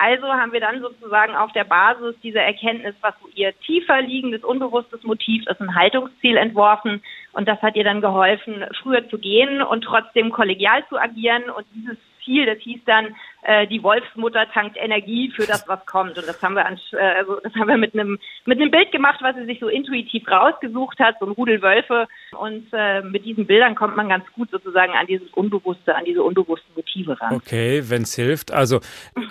Also haben wir dann sozusagen auf der Basis dieser Erkenntnis, was so ihr tiefer liegendes, unbewusstes Motiv ist, ein Haltungsziel entworfen. Und das hat ihr dann geholfen, früher zu gehen und trotzdem kollegial zu agieren. Und dieses Ziel, das hieß dann, äh, die Wolfsmutter tankt Energie für das, was kommt. Und das haben wir, an, äh, also das haben wir mit einem mit Bild gemacht, was sie sich so intuitiv rausgesucht hat, so ein Rudel Wölfe. Und äh, mit diesen Bildern kommt man ganz gut sozusagen an dieses Unbewusste, an diese unbewussten Motive ran. Okay, wenn es hilft. Also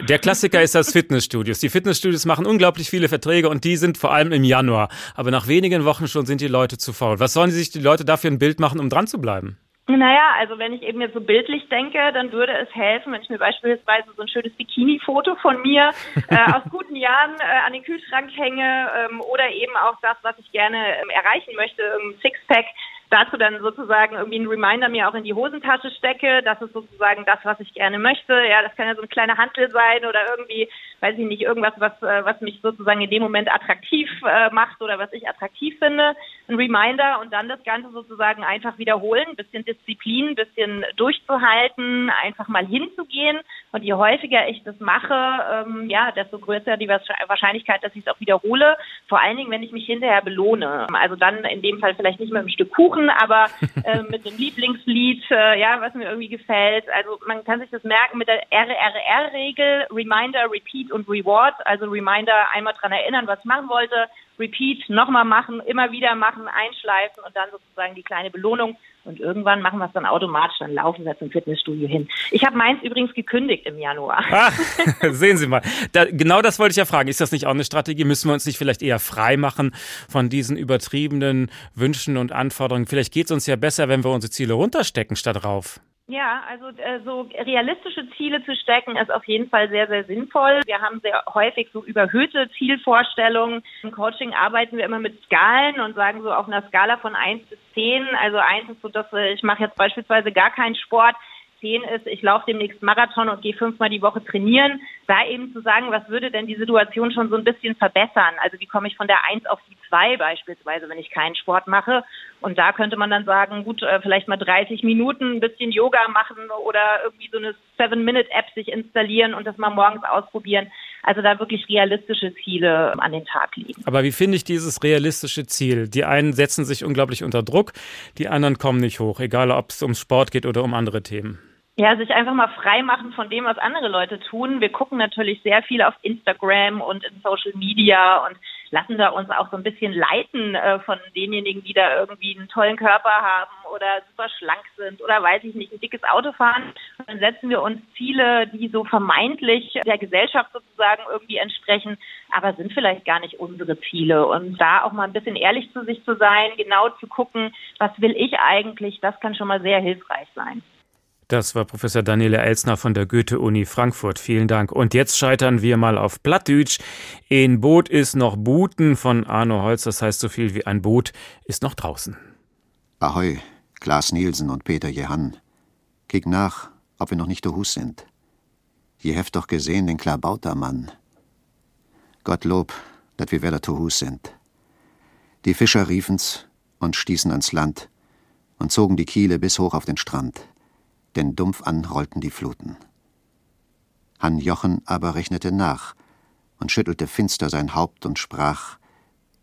der Klassiker ist das Fitnessstudios. Die Fitnessstudios machen unglaublich viele Verträge und die sind vor allem im Januar. Aber nach wenigen Wochen schon sind die Leute zu faul. Was sollen sich die Leute dafür ein Bild machen, um dran zu bleiben? Naja, also wenn ich eben jetzt so bildlich denke, dann würde es helfen, wenn ich mir beispielsweise so ein schönes Bikini-Foto von mir äh, aus guten Jahren äh, an den Kühlschrank hänge ähm, oder eben auch das, was ich gerne ähm, erreichen möchte, ein Sixpack, dazu dann sozusagen irgendwie einen Reminder mir auch in die Hosentasche stecke. Das ist sozusagen das, was ich gerne möchte. Ja, das kann ja so ein kleiner Handel sein oder irgendwie, weiß ich nicht, irgendwas, was, äh, was mich sozusagen in dem Moment attraktiv äh, macht oder was ich attraktiv finde. Ein Reminder und dann das Ganze sozusagen einfach wiederholen, ein bisschen Disziplin, ein bisschen durchzuhalten, einfach mal hinzugehen. Und je häufiger ich das mache, ähm, ja, desto größer die Wahrscheinlichkeit, dass ich es auch wiederhole. Vor allen Dingen, wenn ich mich hinterher belohne. Also dann in dem Fall vielleicht nicht mit einem Stück Kuchen, suchen, aber äh, mit dem Lieblingslied, äh, ja, was mir irgendwie gefällt. Also man kann sich das merken mit der RRR-Regel, Reminder, Repeat und Reward. Also Reminder, einmal dran erinnern, was ich machen wollte, Repeat, nochmal machen, immer wieder machen, einschleifen und dann sozusagen die kleine Belohnung. Und irgendwann machen wir es dann automatisch, dann laufen wir zum Fitnessstudio hin. Ich habe meins übrigens gekündigt im Januar. Ah, sehen Sie mal. Da, genau das wollte ich ja fragen. Ist das nicht auch eine Strategie? Müssen wir uns nicht vielleicht eher frei machen von diesen übertriebenen Wünschen und Anforderungen? Vielleicht geht es uns ja besser, wenn wir unsere Ziele runterstecken statt rauf. Ja, also äh, so realistische Ziele zu stecken ist auf jeden Fall sehr, sehr sinnvoll. Wir haben sehr häufig so überhöhte Zielvorstellungen. Im Coaching arbeiten wir immer mit Skalen und sagen so auf einer Skala von eins bis zehn. Also eins ist so, dass ich mache jetzt beispielsweise gar keinen Sport. 10 ist, ich laufe demnächst Marathon und gehe fünfmal die Woche trainieren, da eben zu sagen, was würde denn die Situation schon so ein bisschen verbessern? Also wie komme ich von der 1 auf die 2 beispielsweise, wenn ich keinen Sport mache? Und da könnte man dann sagen, gut, äh, vielleicht mal 30 Minuten ein bisschen Yoga machen oder irgendwie so eine Seven-Minute-App sich installieren und das mal morgens ausprobieren. Also da wirklich realistische Ziele an den Tag legen. Aber wie finde ich dieses realistische Ziel? Die einen setzen sich unglaublich unter Druck, die anderen kommen nicht hoch, egal ob es um Sport geht oder um andere Themen. Ja, sich einfach mal frei machen von dem, was andere Leute tun. Wir gucken natürlich sehr viel auf Instagram und in Social Media und lassen da uns auch so ein bisschen leiten äh, von denjenigen, die da irgendwie einen tollen Körper haben oder super schlank sind oder weiß ich nicht, ein dickes Auto fahren. dann setzen wir uns Ziele, die so vermeintlich der Gesellschaft sozusagen irgendwie entsprechen, aber sind vielleicht gar nicht unsere Ziele. Und da auch mal ein bisschen ehrlich zu sich zu sein, genau zu gucken, was will ich eigentlich, das kann schon mal sehr hilfreich sein. Das war Professor Daniele Elsner von der Goethe-Uni Frankfurt. Vielen Dank. Und jetzt scheitern wir mal auf Plattdütsch. In Boot ist noch Buten von Arno Holz. Das heißt so viel wie ein Boot ist noch draußen. Ahoi, Klaas Nielsen und Peter Jehann. Kick nach, ob wir noch nicht Hus sind. Je heft doch gesehen den Klabautermann. Gottlob, dat wir wieder Hus sind. Die Fischer riefen's und stießen ans Land und zogen die Kiele bis hoch auf den Strand denn dumpf an rollten die Fluten. Han Jochen aber rechnete nach und schüttelte finster sein Haupt und sprach: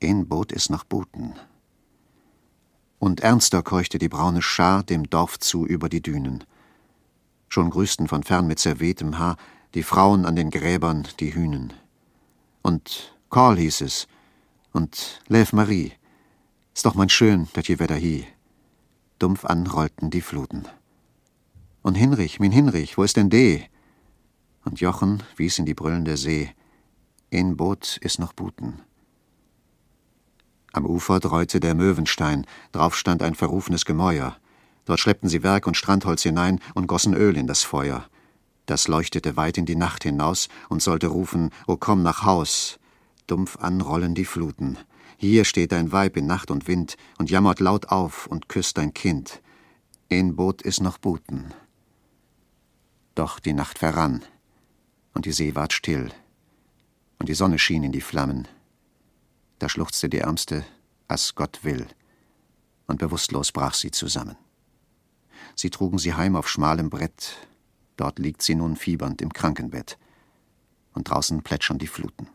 Ein Boot ist noch Buten. Und ernster keuchte die braune Schar dem Dorf zu über die Dünen. Schon grüßten von fern mit zerwehtem Haar die Frauen an den Gräbern die Hühnen. Und Karl hieß es, und Lev Marie, ist doch mein schön, dat je wieder hie. Dumpf an rollten die Fluten. Und Hinrich, min Hinrich, wo ist denn de? Und Jochen wies in die brüllende See. Ein Boot ist noch Buten. Am Ufer dräute der Möwenstein, drauf stand ein verrufenes Gemäuer. Dort schleppten sie Werk und Strandholz hinein und gossen Öl in das Feuer. Das leuchtete weit in die Nacht hinaus und sollte rufen, O komm nach Haus. Dumpf anrollen die Fluten. Hier steht ein Weib in Nacht und Wind und jammert laut auf und küsst ein Kind. Ein Boot ist noch Buten. Doch die Nacht verrann, und die See ward still, und die Sonne schien in die Flammen. Da schluchzte die Ärmste, as Gott will, und bewusstlos brach sie zusammen. Sie trugen sie heim auf schmalem Brett, dort liegt sie nun fiebernd im Krankenbett, und draußen plätschern die Fluten.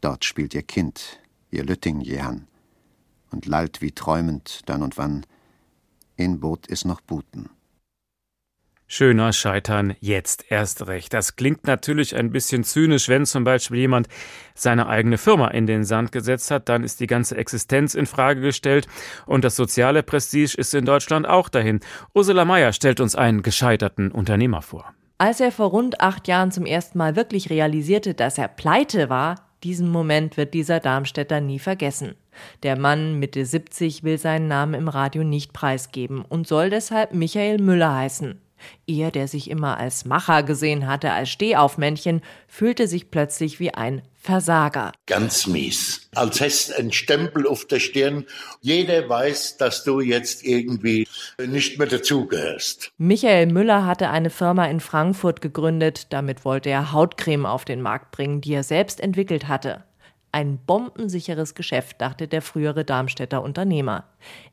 Dort spielt ihr Kind, ihr Lütting Jehan, und lallt wie träumend dann und wann, in Boot is noch Buten. Schöner Scheitern jetzt erst recht. Das klingt natürlich ein bisschen zynisch, wenn zum Beispiel jemand seine eigene Firma in den Sand gesetzt hat, dann ist die ganze Existenz in Frage gestellt und das soziale Prestige ist in Deutschland auch dahin. Ursula Mayer stellt uns einen gescheiterten Unternehmer vor. Als er vor rund acht Jahren zum ersten Mal wirklich realisierte, dass er pleite war, diesen Moment wird dieser Darmstädter nie vergessen. Der Mann Mitte 70 will seinen Namen im Radio nicht preisgeben und soll deshalb Michael Müller heißen. Er, der sich immer als Macher gesehen hatte, als Stehaufmännchen, fühlte sich plötzlich wie ein Versager. Ganz mies. Als hättest ein Stempel auf der Stirn. Jeder weiß, dass du jetzt irgendwie nicht mehr dazugehörst. Michael Müller hatte eine Firma in Frankfurt gegründet. Damit wollte er Hautcreme auf den Markt bringen, die er selbst entwickelt hatte. Ein bombensicheres Geschäft, dachte der frühere Darmstädter Unternehmer.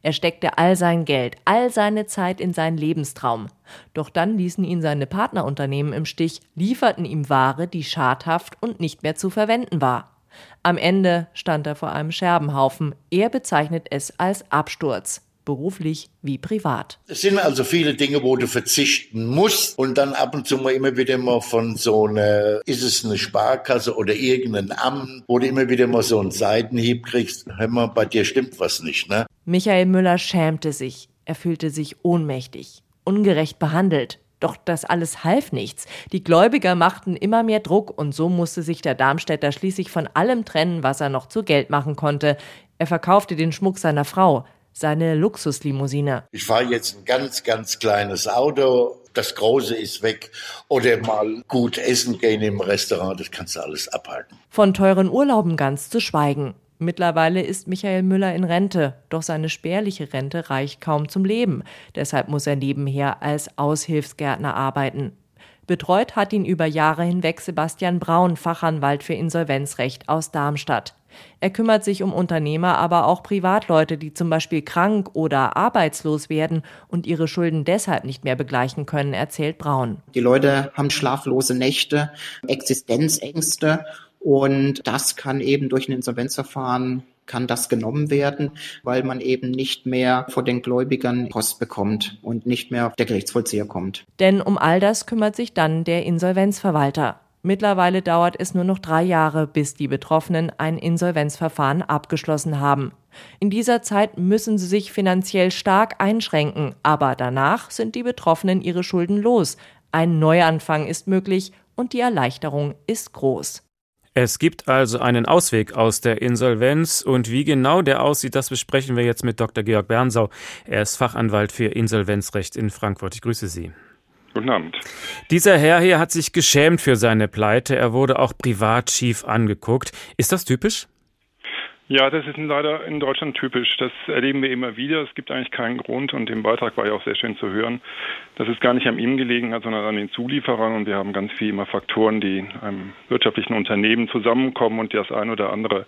Er steckte all sein Geld, all seine Zeit in seinen Lebenstraum. Doch dann ließen ihn seine Partnerunternehmen im Stich, lieferten ihm Ware, die schadhaft und nicht mehr zu verwenden war. Am Ende stand er vor einem Scherbenhaufen. Er bezeichnet es als Absturz beruflich wie privat. Es sind also viele Dinge, wo du verzichten musst und dann ab und zu mal immer wieder mal von so einer, ist es eine Sparkasse oder irgendein Amt, wo du immer wieder mal so einen Seitenhieb kriegst, hör mal, bei dir stimmt was nicht, ne? Michael Müller schämte sich. Er fühlte sich ohnmächtig, ungerecht behandelt. Doch das alles half nichts. Die Gläubiger machten immer mehr Druck und so musste sich der Darmstädter schließlich von allem trennen, was er noch zu Geld machen konnte. Er verkaufte den Schmuck seiner Frau seine Luxuslimousine. Ich fahre jetzt ein ganz, ganz kleines Auto. Das Große ist weg. Oder mal gut essen gehen im Restaurant. Das kannst du alles abhalten. Von teuren Urlauben ganz zu schweigen. Mittlerweile ist Michael Müller in Rente, doch seine spärliche Rente reicht kaum zum Leben. Deshalb muss er nebenher als Aushilfsgärtner arbeiten. Betreut hat ihn über Jahre hinweg Sebastian Braun, Fachanwalt für Insolvenzrecht aus Darmstadt. Er kümmert sich um Unternehmer, aber auch Privatleute, die zum Beispiel krank oder arbeitslos werden und ihre Schulden deshalb nicht mehr begleichen können, erzählt Braun. Die Leute haben schlaflose Nächte, Existenzängste und das kann eben durch ein Insolvenzverfahren kann das genommen werden, weil man eben nicht mehr vor den Gläubigern Post bekommt und nicht mehr der Gerichtsvollzieher kommt. Denn um all das kümmert sich dann der Insolvenzverwalter. Mittlerweile dauert es nur noch drei Jahre, bis die Betroffenen ein Insolvenzverfahren abgeschlossen haben. In dieser Zeit müssen sie sich finanziell stark einschränken, aber danach sind die Betroffenen ihre Schulden los. Ein Neuanfang ist möglich und die Erleichterung ist groß. Es gibt also einen Ausweg aus der Insolvenz und wie genau der aussieht, das besprechen wir jetzt mit Dr. Georg Bernsau. Er ist Fachanwalt für Insolvenzrecht in Frankfurt. Ich grüße Sie. Guten Abend. Dieser Herr hier hat sich geschämt für seine Pleite. Er wurde auch privat schief angeguckt. Ist das typisch? Ja, das ist leider in Deutschland typisch. Das erleben wir immer wieder. Es gibt eigentlich keinen Grund und im Beitrag war ja auch sehr schön zu hören, dass es gar nicht an ihm gelegen hat, sondern an den Zulieferern. Und wir haben ganz viele immer Faktoren, die in einem wirtschaftlichen Unternehmen zusammenkommen und das ein oder andere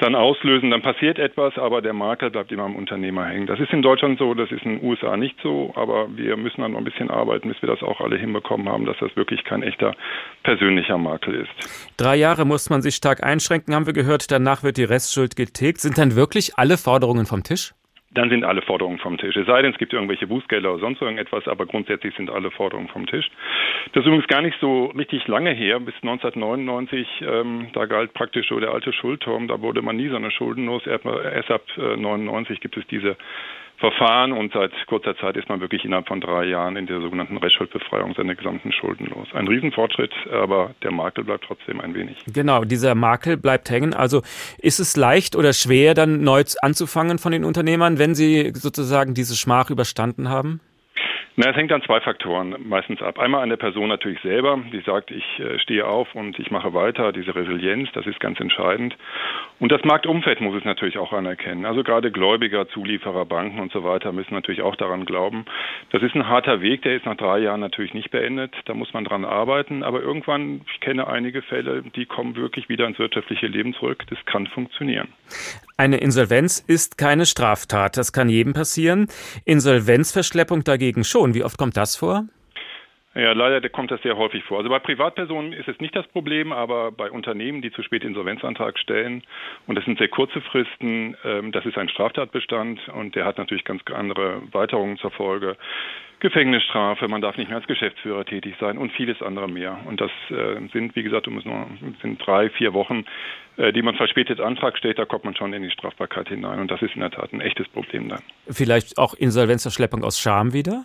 dann auslösen. Dann passiert etwas, aber der Makler bleibt immer am Unternehmer hängen. Das ist in Deutschland so, das ist in den USA nicht so, aber wir müssen dann noch ein bisschen arbeiten, bis wir das auch alle hinbekommen haben, dass das wirklich kein echter persönlicher Makel ist. Drei Jahre muss man sich stark einschränken, haben wir gehört. Danach wird die Restschuld Schuld getilgt. Sind dann wirklich alle Forderungen vom Tisch? Dann sind alle Forderungen vom Tisch. Es sei denn, es gibt irgendwelche Bußgelder oder sonst irgendetwas, aber grundsätzlich sind alle Forderungen vom Tisch. Das ist übrigens gar nicht so richtig lange her, bis 1999, ähm, da galt praktisch so der alte Schuldturm, da wurde man nie so eine schuldenlos. Erst ab äh, 99 gibt es diese Verfahren und seit kurzer Zeit ist man wirklich innerhalb von drei Jahren in der sogenannten Restschuldbefreiung seiner gesamten Schulden los. Ein Riesenfortschritt, aber der Makel bleibt trotzdem ein wenig. Genau, dieser Makel bleibt hängen. Also ist es leicht oder schwer, dann neu anzufangen von den Unternehmern, wenn sie sozusagen diese Schmach überstanden haben? Na, es hängt an zwei Faktoren meistens ab. Einmal an der Person natürlich selber, die sagt, ich äh, stehe auf und ich mache weiter. Diese Resilienz, das ist ganz entscheidend. Und das Marktumfeld muss es natürlich auch anerkennen. Also gerade Gläubiger, Zulieferer, Banken und so weiter müssen natürlich auch daran glauben. Das ist ein harter Weg, der ist nach drei Jahren natürlich nicht beendet. Da muss man dran arbeiten. Aber irgendwann, ich kenne einige Fälle, die kommen wirklich wieder ins wirtschaftliche Leben zurück. Das kann funktionieren. Eine Insolvenz ist keine Straftat. Das kann jedem passieren. Insolvenzverschleppung dagegen schon. Wie oft kommt das vor? Ja, leider kommt das sehr häufig vor. Also bei Privatpersonen ist es nicht das Problem, aber bei Unternehmen, die zu spät Insolvenzantrag stellen, und das sind sehr kurze Fristen, ähm, das ist ein Straftatbestand und der hat natürlich ganz andere Weiterungen zur Folge. Gefängnisstrafe, man darf nicht mehr als Geschäftsführer tätig sein und vieles andere mehr. Und das äh, sind, wie gesagt, um nur, sind drei, vier Wochen, äh, die man verspätet Antrag stellt, da kommt man schon in die Strafbarkeit hinein. Und das ist in der Tat ein echtes Problem dann. Vielleicht auch Insolvenzverschleppung aus Scham wieder?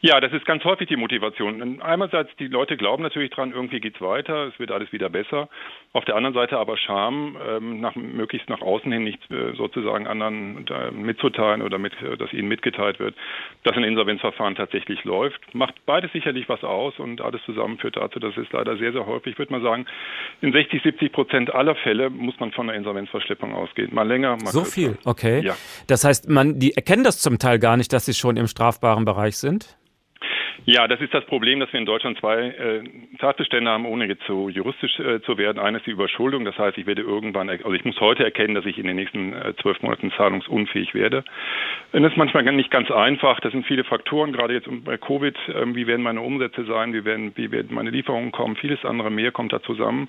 Ja, das ist ganz häufig die Motivation. Einerseits, die Leute glauben natürlich dran, irgendwie geht's weiter, es wird alles wieder besser. Auf der anderen Seite aber Scham, ähm, nach, möglichst nach außen hin nicht äh, sozusagen anderen äh, mitzuteilen oder mit, äh, dass ihnen mitgeteilt wird, dass ein Insolvenzverfahren tatsächlich läuft. Macht beides sicherlich was aus und alles zusammen führt dazu, dass es leider sehr, sehr häufig, ich würde mal sagen, in 60, 70 Prozent aller Fälle muss man von einer Insolvenzverschleppung ausgehen. Mal länger, mal So kürzer. viel, okay. Ja. Das heißt, man, die erkennen das zum Teil gar nicht, dass sie schon im strafbaren Bereich sind? Ja, das ist das Problem, dass wir in Deutschland zwei äh, Tatbestände haben, ohne jetzt so juristisch äh, zu werden. Eines die Überschuldung, das heißt, ich werde irgendwann, also ich muss heute erkennen, dass ich in den nächsten äh, zwölf Monaten zahlungsunfähig werde. Und das ist manchmal nicht ganz einfach. Das sind viele Faktoren, gerade jetzt bei Covid. Äh, wie werden meine Umsätze sein? Wie werden, wie werden meine Lieferungen kommen? Vieles andere mehr kommt da zusammen.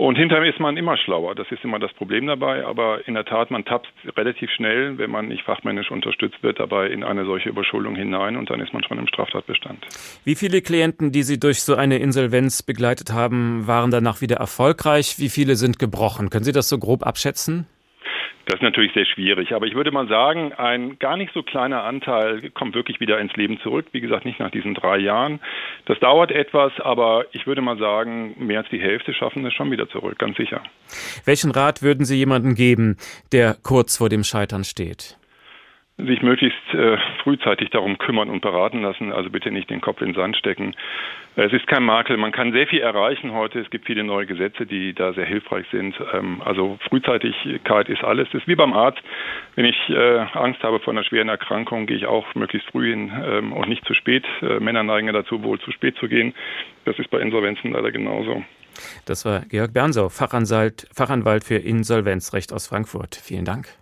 Und hinterher ist man immer schlauer. Das ist immer das Problem dabei. Aber in der Tat, man tappt relativ schnell, wenn man nicht fachmännisch unterstützt wird, dabei in eine solche Überschuldung hinein und dann ist man schon im Straftatbestand. Wie viele Klienten, die Sie durch so eine Insolvenz begleitet haben, waren danach wieder erfolgreich? Wie viele sind gebrochen? Können Sie das so grob abschätzen? Das ist natürlich sehr schwierig, aber ich würde mal sagen, ein gar nicht so kleiner Anteil kommt wirklich wieder ins Leben zurück. Wie gesagt, nicht nach diesen drei Jahren. Das dauert etwas, aber ich würde mal sagen, mehr als die Hälfte schaffen es schon wieder zurück, ganz sicher. Welchen Rat würden Sie jemandem geben, der kurz vor dem Scheitern steht? Sich möglichst äh, frühzeitig darum kümmern und beraten lassen. Also bitte nicht den Kopf in den Sand stecken. Es ist kein Makel. Man kann sehr viel erreichen heute. Es gibt viele neue Gesetze, die da sehr hilfreich sind. Ähm, also Frühzeitigkeit ist alles. Das ist wie beim Arzt. Wenn ich äh, Angst habe vor einer schweren Erkrankung, gehe ich auch möglichst früh hin ähm, und nicht zu spät. Äh, Männer neigen ja dazu, wohl zu spät zu gehen. Das ist bei Insolvenzen leider genauso. Das war Georg Bernsau, Fachanwalt, Fachanwalt für Insolvenzrecht aus Frankfurt. Vielen Dank.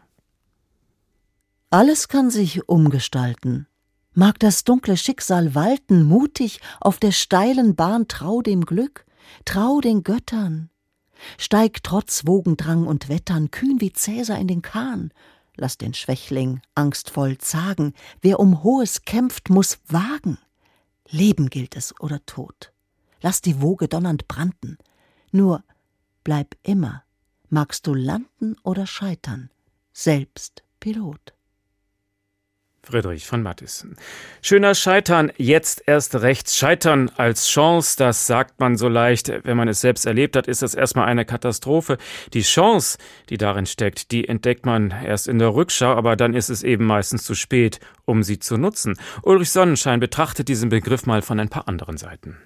Alles kann sich umgestalten. Mag das dunkle Schicksal walten, mutig auf der steilen Bahn, trau dem Glück, trau den Göttern. Steig trotz Wogendrang und Wettern kühn wie Cäsar in den Kahn. Lass den Schwächling angstvoll zagen, wer um Hohes kämpft, muss wagen. Leben gilt es oder Tod. Lass die Woge donnernd branden. Nur bleib immer, magst du landen oder scheitern, selbst Pilot. Friedrich von Mattissen. Schöner Scheitern, jetzt erst recht. Scheitern als Chance, das sagt man so leicht. Wenn man es selbst erlebt hat, ist das erstmal eine Katastrophe. Die Chance, die darin steckt, die entdeckt man erst in der Rückschau, aber dann ist es eben meistens zu spät, um sie zu nutzen. Ulrich Sonnenschein betrachtet diesen Begriff mal von ein paar anderen Seiten.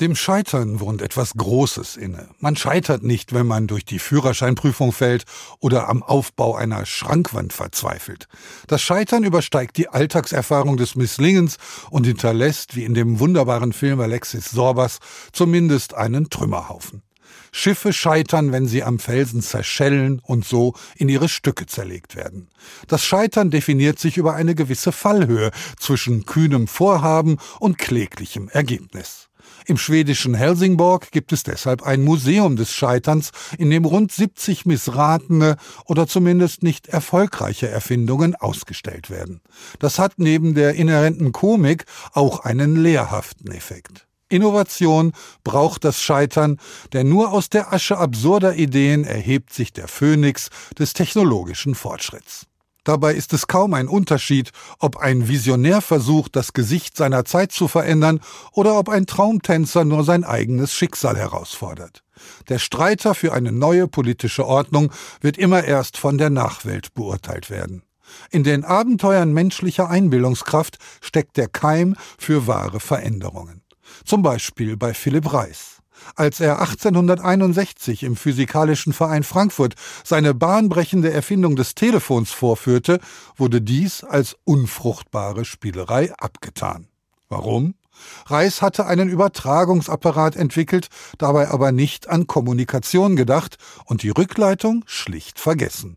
Dem Scheitern wohnt etwas Großes inne. Man scheitert nicht, wenn man durch die Führerscheinprüfung fällt oder am Aufbau einer Schrankwand verzweifelt. Das Scheitern übersteigt die Alltagserfahrung des Misslingens und hinterlässt, wie in dem wunderbaren Film Alexis Sorbas, zumindest einen Trümmerhaufen. Schiffe scheitern, wenn sie am Felsen zerschellen und so in ihre Stücke zerlegt werden. Das Scheitern definiert sich über eine gewisse Fallhöhe zwischen kühnem Vorhaben und kläglichem Ergebnis. Im schwedischen Helsingborg gibt es deshalb ein Museum des Scheiterns, in dem rund 70 missratene oder zumindest nicht erfolgreiche Erfindungen ausgestellt werden. Das hat neben der inhärenten Komik auch einen lehrhaften Effekt. Innovation braucht das Scheitern, denn nur aus der Asche absurder Ideen erhebt sich der Phönix des technologischen Fortschritts. Dabei ist es kaum ein Unterschied, ob ein Visionär versucht, das Gesicht seiner Zeit zu verändern oder ob ein Traumtänzer nur sein eigenes Schicksal herausfordert. Der Streiter für eine neue politische Ordnung wird immer erst von der Nachwelt beurteilt werden. In den Abenteuern menschlicher Einbildungskraft steckt der Keim für wahre Veränderungen. Zum Beispiel bei Philipp Reis. Als er 1861 im Physikalischen Verein Frankfurt seine bahnbrechende Erfindung des Telefons vorführte, wurde dies als unfruchtbare Spielerei abgetan. Warum? Reis hatte einen Übertragungsapparat entwickelt, dabei aber nicht an Kommunikation gedacht und die Rückleitung schlicht vergessen.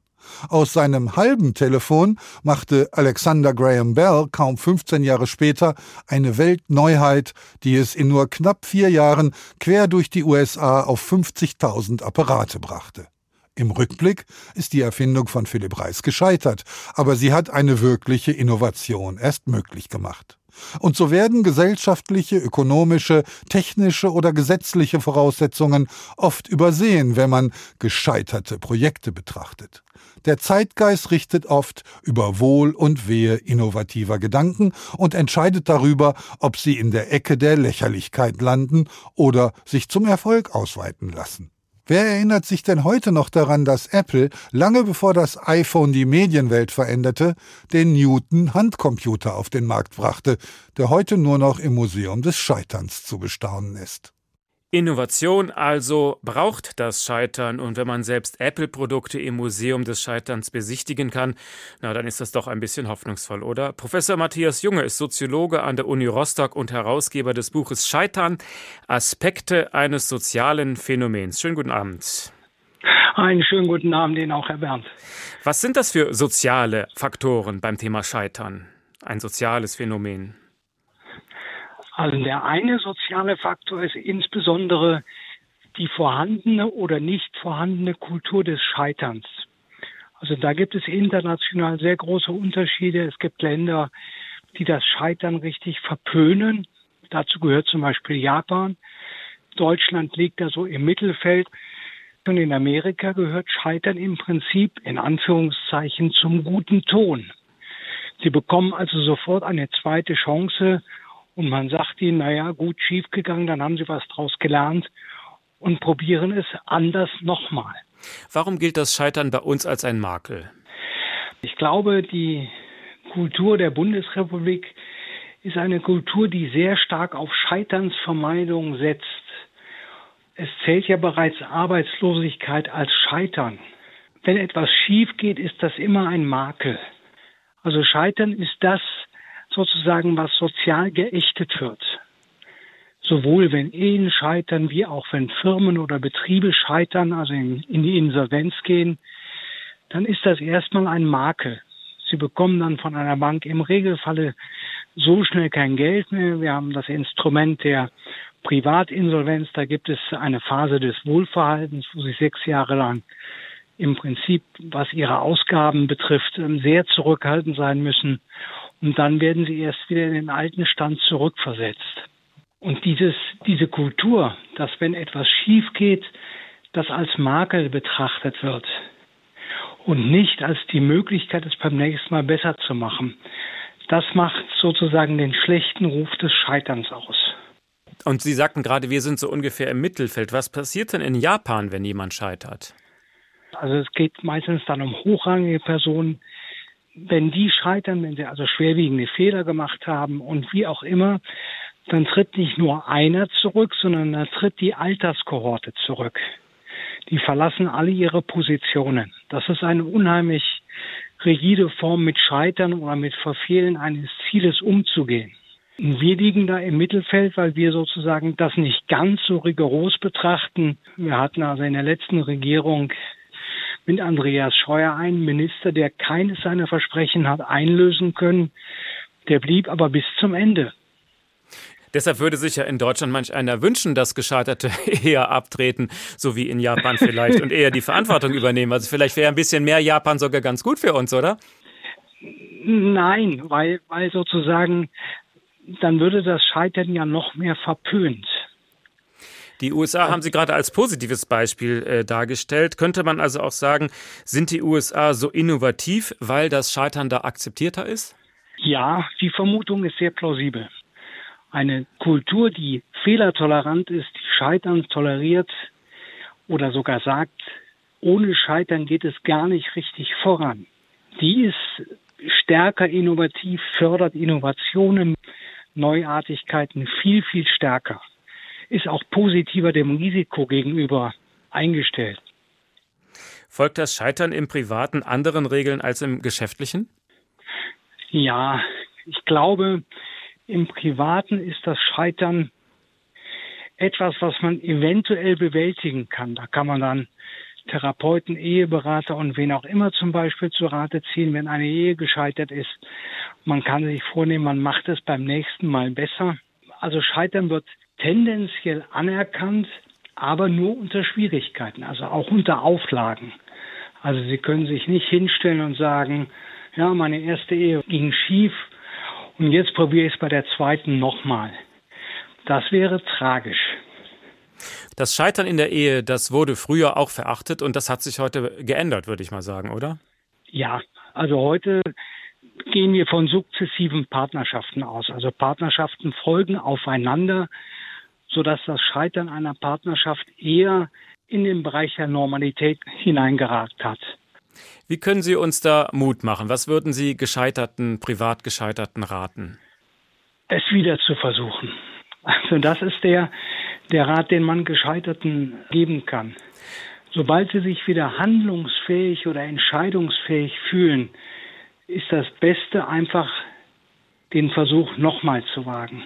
Aus seinem halben Telefon machte Alexander Graham Bell kaum 15 Jahre später eine Weltneuheit, die es in nur knapp vier Jahren quer durch die USA auf 50.000 Apparate brachte. Im Rückblick ist die Erfindung von Philipp Reis gescheitert, aber sie hat eine wirkliche Innovation erst möglich gemacht. Und so werden gesellschaftliche, ökonomische, technische oder gesetzliche Voraussetzungen oft übersehen, wenn man gescheiterte Projekte betrachtet. Der Zeitgeist richtet oft über Wohl und Wehe innovativer Gedanken und entscheidet darüber, ob sie in der Ecke der Lächerlichkeit landen oder sich zum Erfolg ausweiten lassen. Wer erinnert sich denn heute noch daran, dass Apple, lange bevor das iPhone die Medienwelt veränderte, den Newton Handcomputer auf den Markt brachte, der heute nur noch im Museum des Scheiterns zu bestaunen ist? Innovation also braucht das Scheitern und wenn man selbst Apple-Produkte im Museum des Scheiterns besichtigen kann, na dann ist das doch ein bisschen hoffnungsvoll, oder? Professor Matthias Junge ist Soziologe an der Uni Rostock und Herausgeber des Buches Scheitern Aspekte eines sozialen Phänomens. Schönen guten Abend. Einen schönen guten Abend Ihnen auch, Herr Bernd. Was sind das für soziale Faktoren beim Thema Scheitern? Ein soziales Phänomen. Also der eine soziale Faktor ist insbesondere die vorhandene oder nicht vorhandene Kultur des Scheiterns. Also da gibt es international sehr große Unterschiede. Es gibt Länder, die das Scheitern richtig verpönen. Dazu gehört zum Beispiel Japan. Deutschland liegt da so im Mittelfeld. Und in Amerika gehört Scheitern im Prinzip in Anführungszeichen zum guten Ton. Sie bekommen also sofort eine zweite Chance, und man sagt ihnen, naja, gut schiefgegangen, dann haben sie was draus gelernt und probieren es anders nochmal. Warum gilt das Scheitern bei uns als ein Makel? Ich glaube, die Kultur der Bundesrepublik ist eine Kultur, die sehr stark auf Scheiternsvermeidung setzt. Es zählt ja bereits Arbeitslosigkeit als Scheitern. Wenn etwas schief geht, ist das immer ein Makel. Also Scheitern ist das, sozusagen, was sozial geächtet wird. Sowohl wenn Ehen scheitern, wie auch wenn Firmen oder Betriebe scheitern, also in, in die Insolvenz gehen, dann ist das erstmal ein Makel. Sie bekommen dann von einer Bank im Regelfalle so schnell kein Geld mehr. Wir haben das Instrument der Privatinsolvenz. Da gibt es eine Phase des Wohlverhaltens, wo sie sechs Jahre lang im Prinzip, was ihre Ausgaben betrifft, sehr zurückhaltend sein müssen. Und dann werden sie erst wieder in den alten Stand zurückversetzt. Und dieses, diese Kultur, dass wenn etwas schief geht, das als Makel betrachtet wird. und nicht als die Möglichkeit, es beim nächsten Mal besser zu machen. Das macht sozusagen den schlechten Ruf des Scheiterns aus. Und Sie sagten gerade, wir sind so ungefähr im Mittelfeld. Was passiert denn in Japan, wenn jemand scheitert? Also es geht meistens dann um hochrangige Personen. Wenn die scheitern, wenn sie also schwerwiegende Fehler gemacht haben und wie auch immer, dann tritt nicht nur einer zurück, sondern dann tritt die Alterskohorte zurück. Die verlassen alle ihre Positionen. Das ist eine unheimlich rigide Form, mit Scheitern oder mit Verfehlen eines Zieles umzugehen. Wir liegen da im Mittelfeld, weil wir sozusagen das nicht ganz so rigoros betrachten. Wir hatten also in der letzten Regierung mit Andreas Scheuer einen Minister, der keines seiner Versprechen hat einlösen können. Der blieb aber bis zum Ende. Deshalb würde sich ja in Deutschland manch einer wünschen, dass Gescheiterte eher abtreten, so wie in Japan vielleicht, und eher die Verantwortung übernehmen. Also vielleicht wäre ein bisschen mehr Japan sogar ganz gut für uns, oder? Nein, weil, weil sozusagen dann würde das Scheitern ja noch mehr verpönt. Die USA haben Sie gerade als positives Beispiel äh, dargestellt. Könnte man also auch sagen, sind die USA so innovativ, weil das Scheitern da akzeptierter ist? Ja, die Vermutung ist sehr plausibel. Eine Kultur, die fehlertolerant ist, die Scheitern toleriert oder sogar sagt, ohne Scheitern geht es gar nicht richtig voran. Die ist stärker innovativ, fördert Innovationen, Neuartigkeiten viel, viel stärker. Ist auch positiver dem Risiko gegenüber eingestellt. Folgt das Scheitern im Privaten anderen Regeln als im Geschäftlichen? Ja, ich glaube, im Privaten ist das Scheitern etwas, was man eventuell bewältigen kann. Da kann man dann Therapeuten, Eheberater und wen auch immer zum Beispiel zu Rate ziehen, wenn eine Ehe gescheitert ist. Man kann sich vornehmen, man macht es beim nächsten Mal besser. Also Scheitern wird tendenziell anerkannt, aber nur unter Schwierigkeiten, also auch unter Auflagen. Also Sie können sich nicht hinstellen und sagen, ja, meine erste Ehe ging schief und jetzt probiere ich es bei der zweiten nochmal. Das wäre tragisch. Das Scheitern in der Ehe, das wurde früher auch verachtet und das hat sich heute geändert, würde ich mal sagen, oder? Ja, also heute gehen wir von sukzessiven Partnerschaften aus. Also Partnerschaften folgen aufeinander, sodass das Scheitern einer Partnerschaft eher in den Bereich der Normalität hineingeragt hat. Wie können Sie uns da Mut machen? Was würden Sie gescheiterten, privat gescheiterten raten? Es wieder zu versuchen. Also das ist der, der Rat, den man Gescheiterten geben kann. Sobald sie sich wieder handlungsfähig oder entscheidungsfähig fühlen, ist das Beste einfach den Versuch nochmal zu wagen.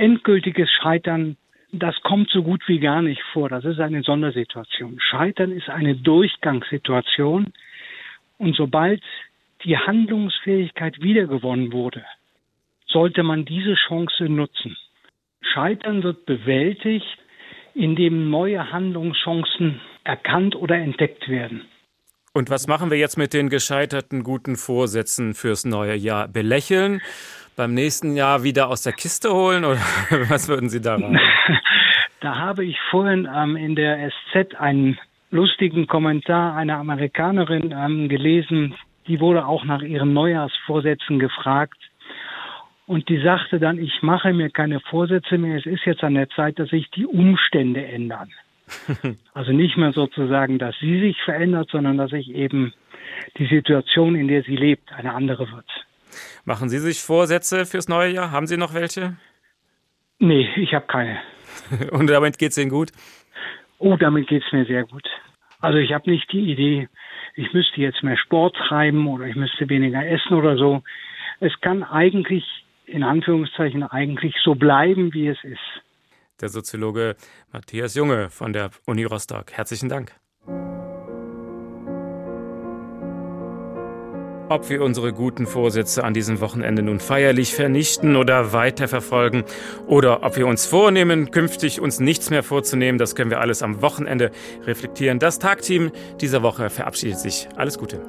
Endgültiges Scheitern, das kommt so gut wie gar nicht vor. Das ist eine Sondersituation. Scheitern ist eine Durchgangssituation. Und sobald die Handlungsfähigkeit wiedergewonnen wurde, sollte man diese Chance nutzen. Scheitern wird bewältigt, indem neue Handlungschancen erkannt oder entdeckt werden. Und was machen wir jetzt mit den gescheiterten guten Vorsätzen fürs neue Jahr? Belächeln? Beim nächsten Jahr wieder aus der Kiste holen? Oder was würden Sie da raten? Da habe ich vorhin ähm, in der SZ einen lustigen Kommentar einer Amerikanerin ähm, gelesen. Die wurde auch nach ihren Neujahrsvorsätzen gefragt. Und die sagte dann, ich mache mir keine Vorsätze mehr, es ist jetzt an der Zeit, dass sich die Umstände ändern. also nicht mehr sozusagen, dass sie sich verändert, sondern dass sich eben die Situation, in der sie lebt, eine andere wird. Machen Sie sich Vorsätze fürs neue Jahr? Haben Sie noch welche? Nee, ich habe keine. Und damit geht es Ihnen gut? Oh, damit geht es mir sehr gut. Also ich habe nicht die Idee, ich müsste jetzt mehr Sport treiben oder ich müsste weniger essen oder so. Es kann eigentlich in Anführungszeichen eigentlich so bleiben, wie es ist. Der Soziologe Matthias Junge von der Uni Rostock. Herzlichen Dank. Ob wir unsere guten Vorsätze an diesem Wochenende nun feierlich vernichten oder weiterverfolgen oder ob wir uns vornehmen, künftig uns nichts mehr vorzunehmen, das können wir alles am Wochenende reflektieren. Das Tagteam dieser Woche verabschiedet sich. Alles Gute.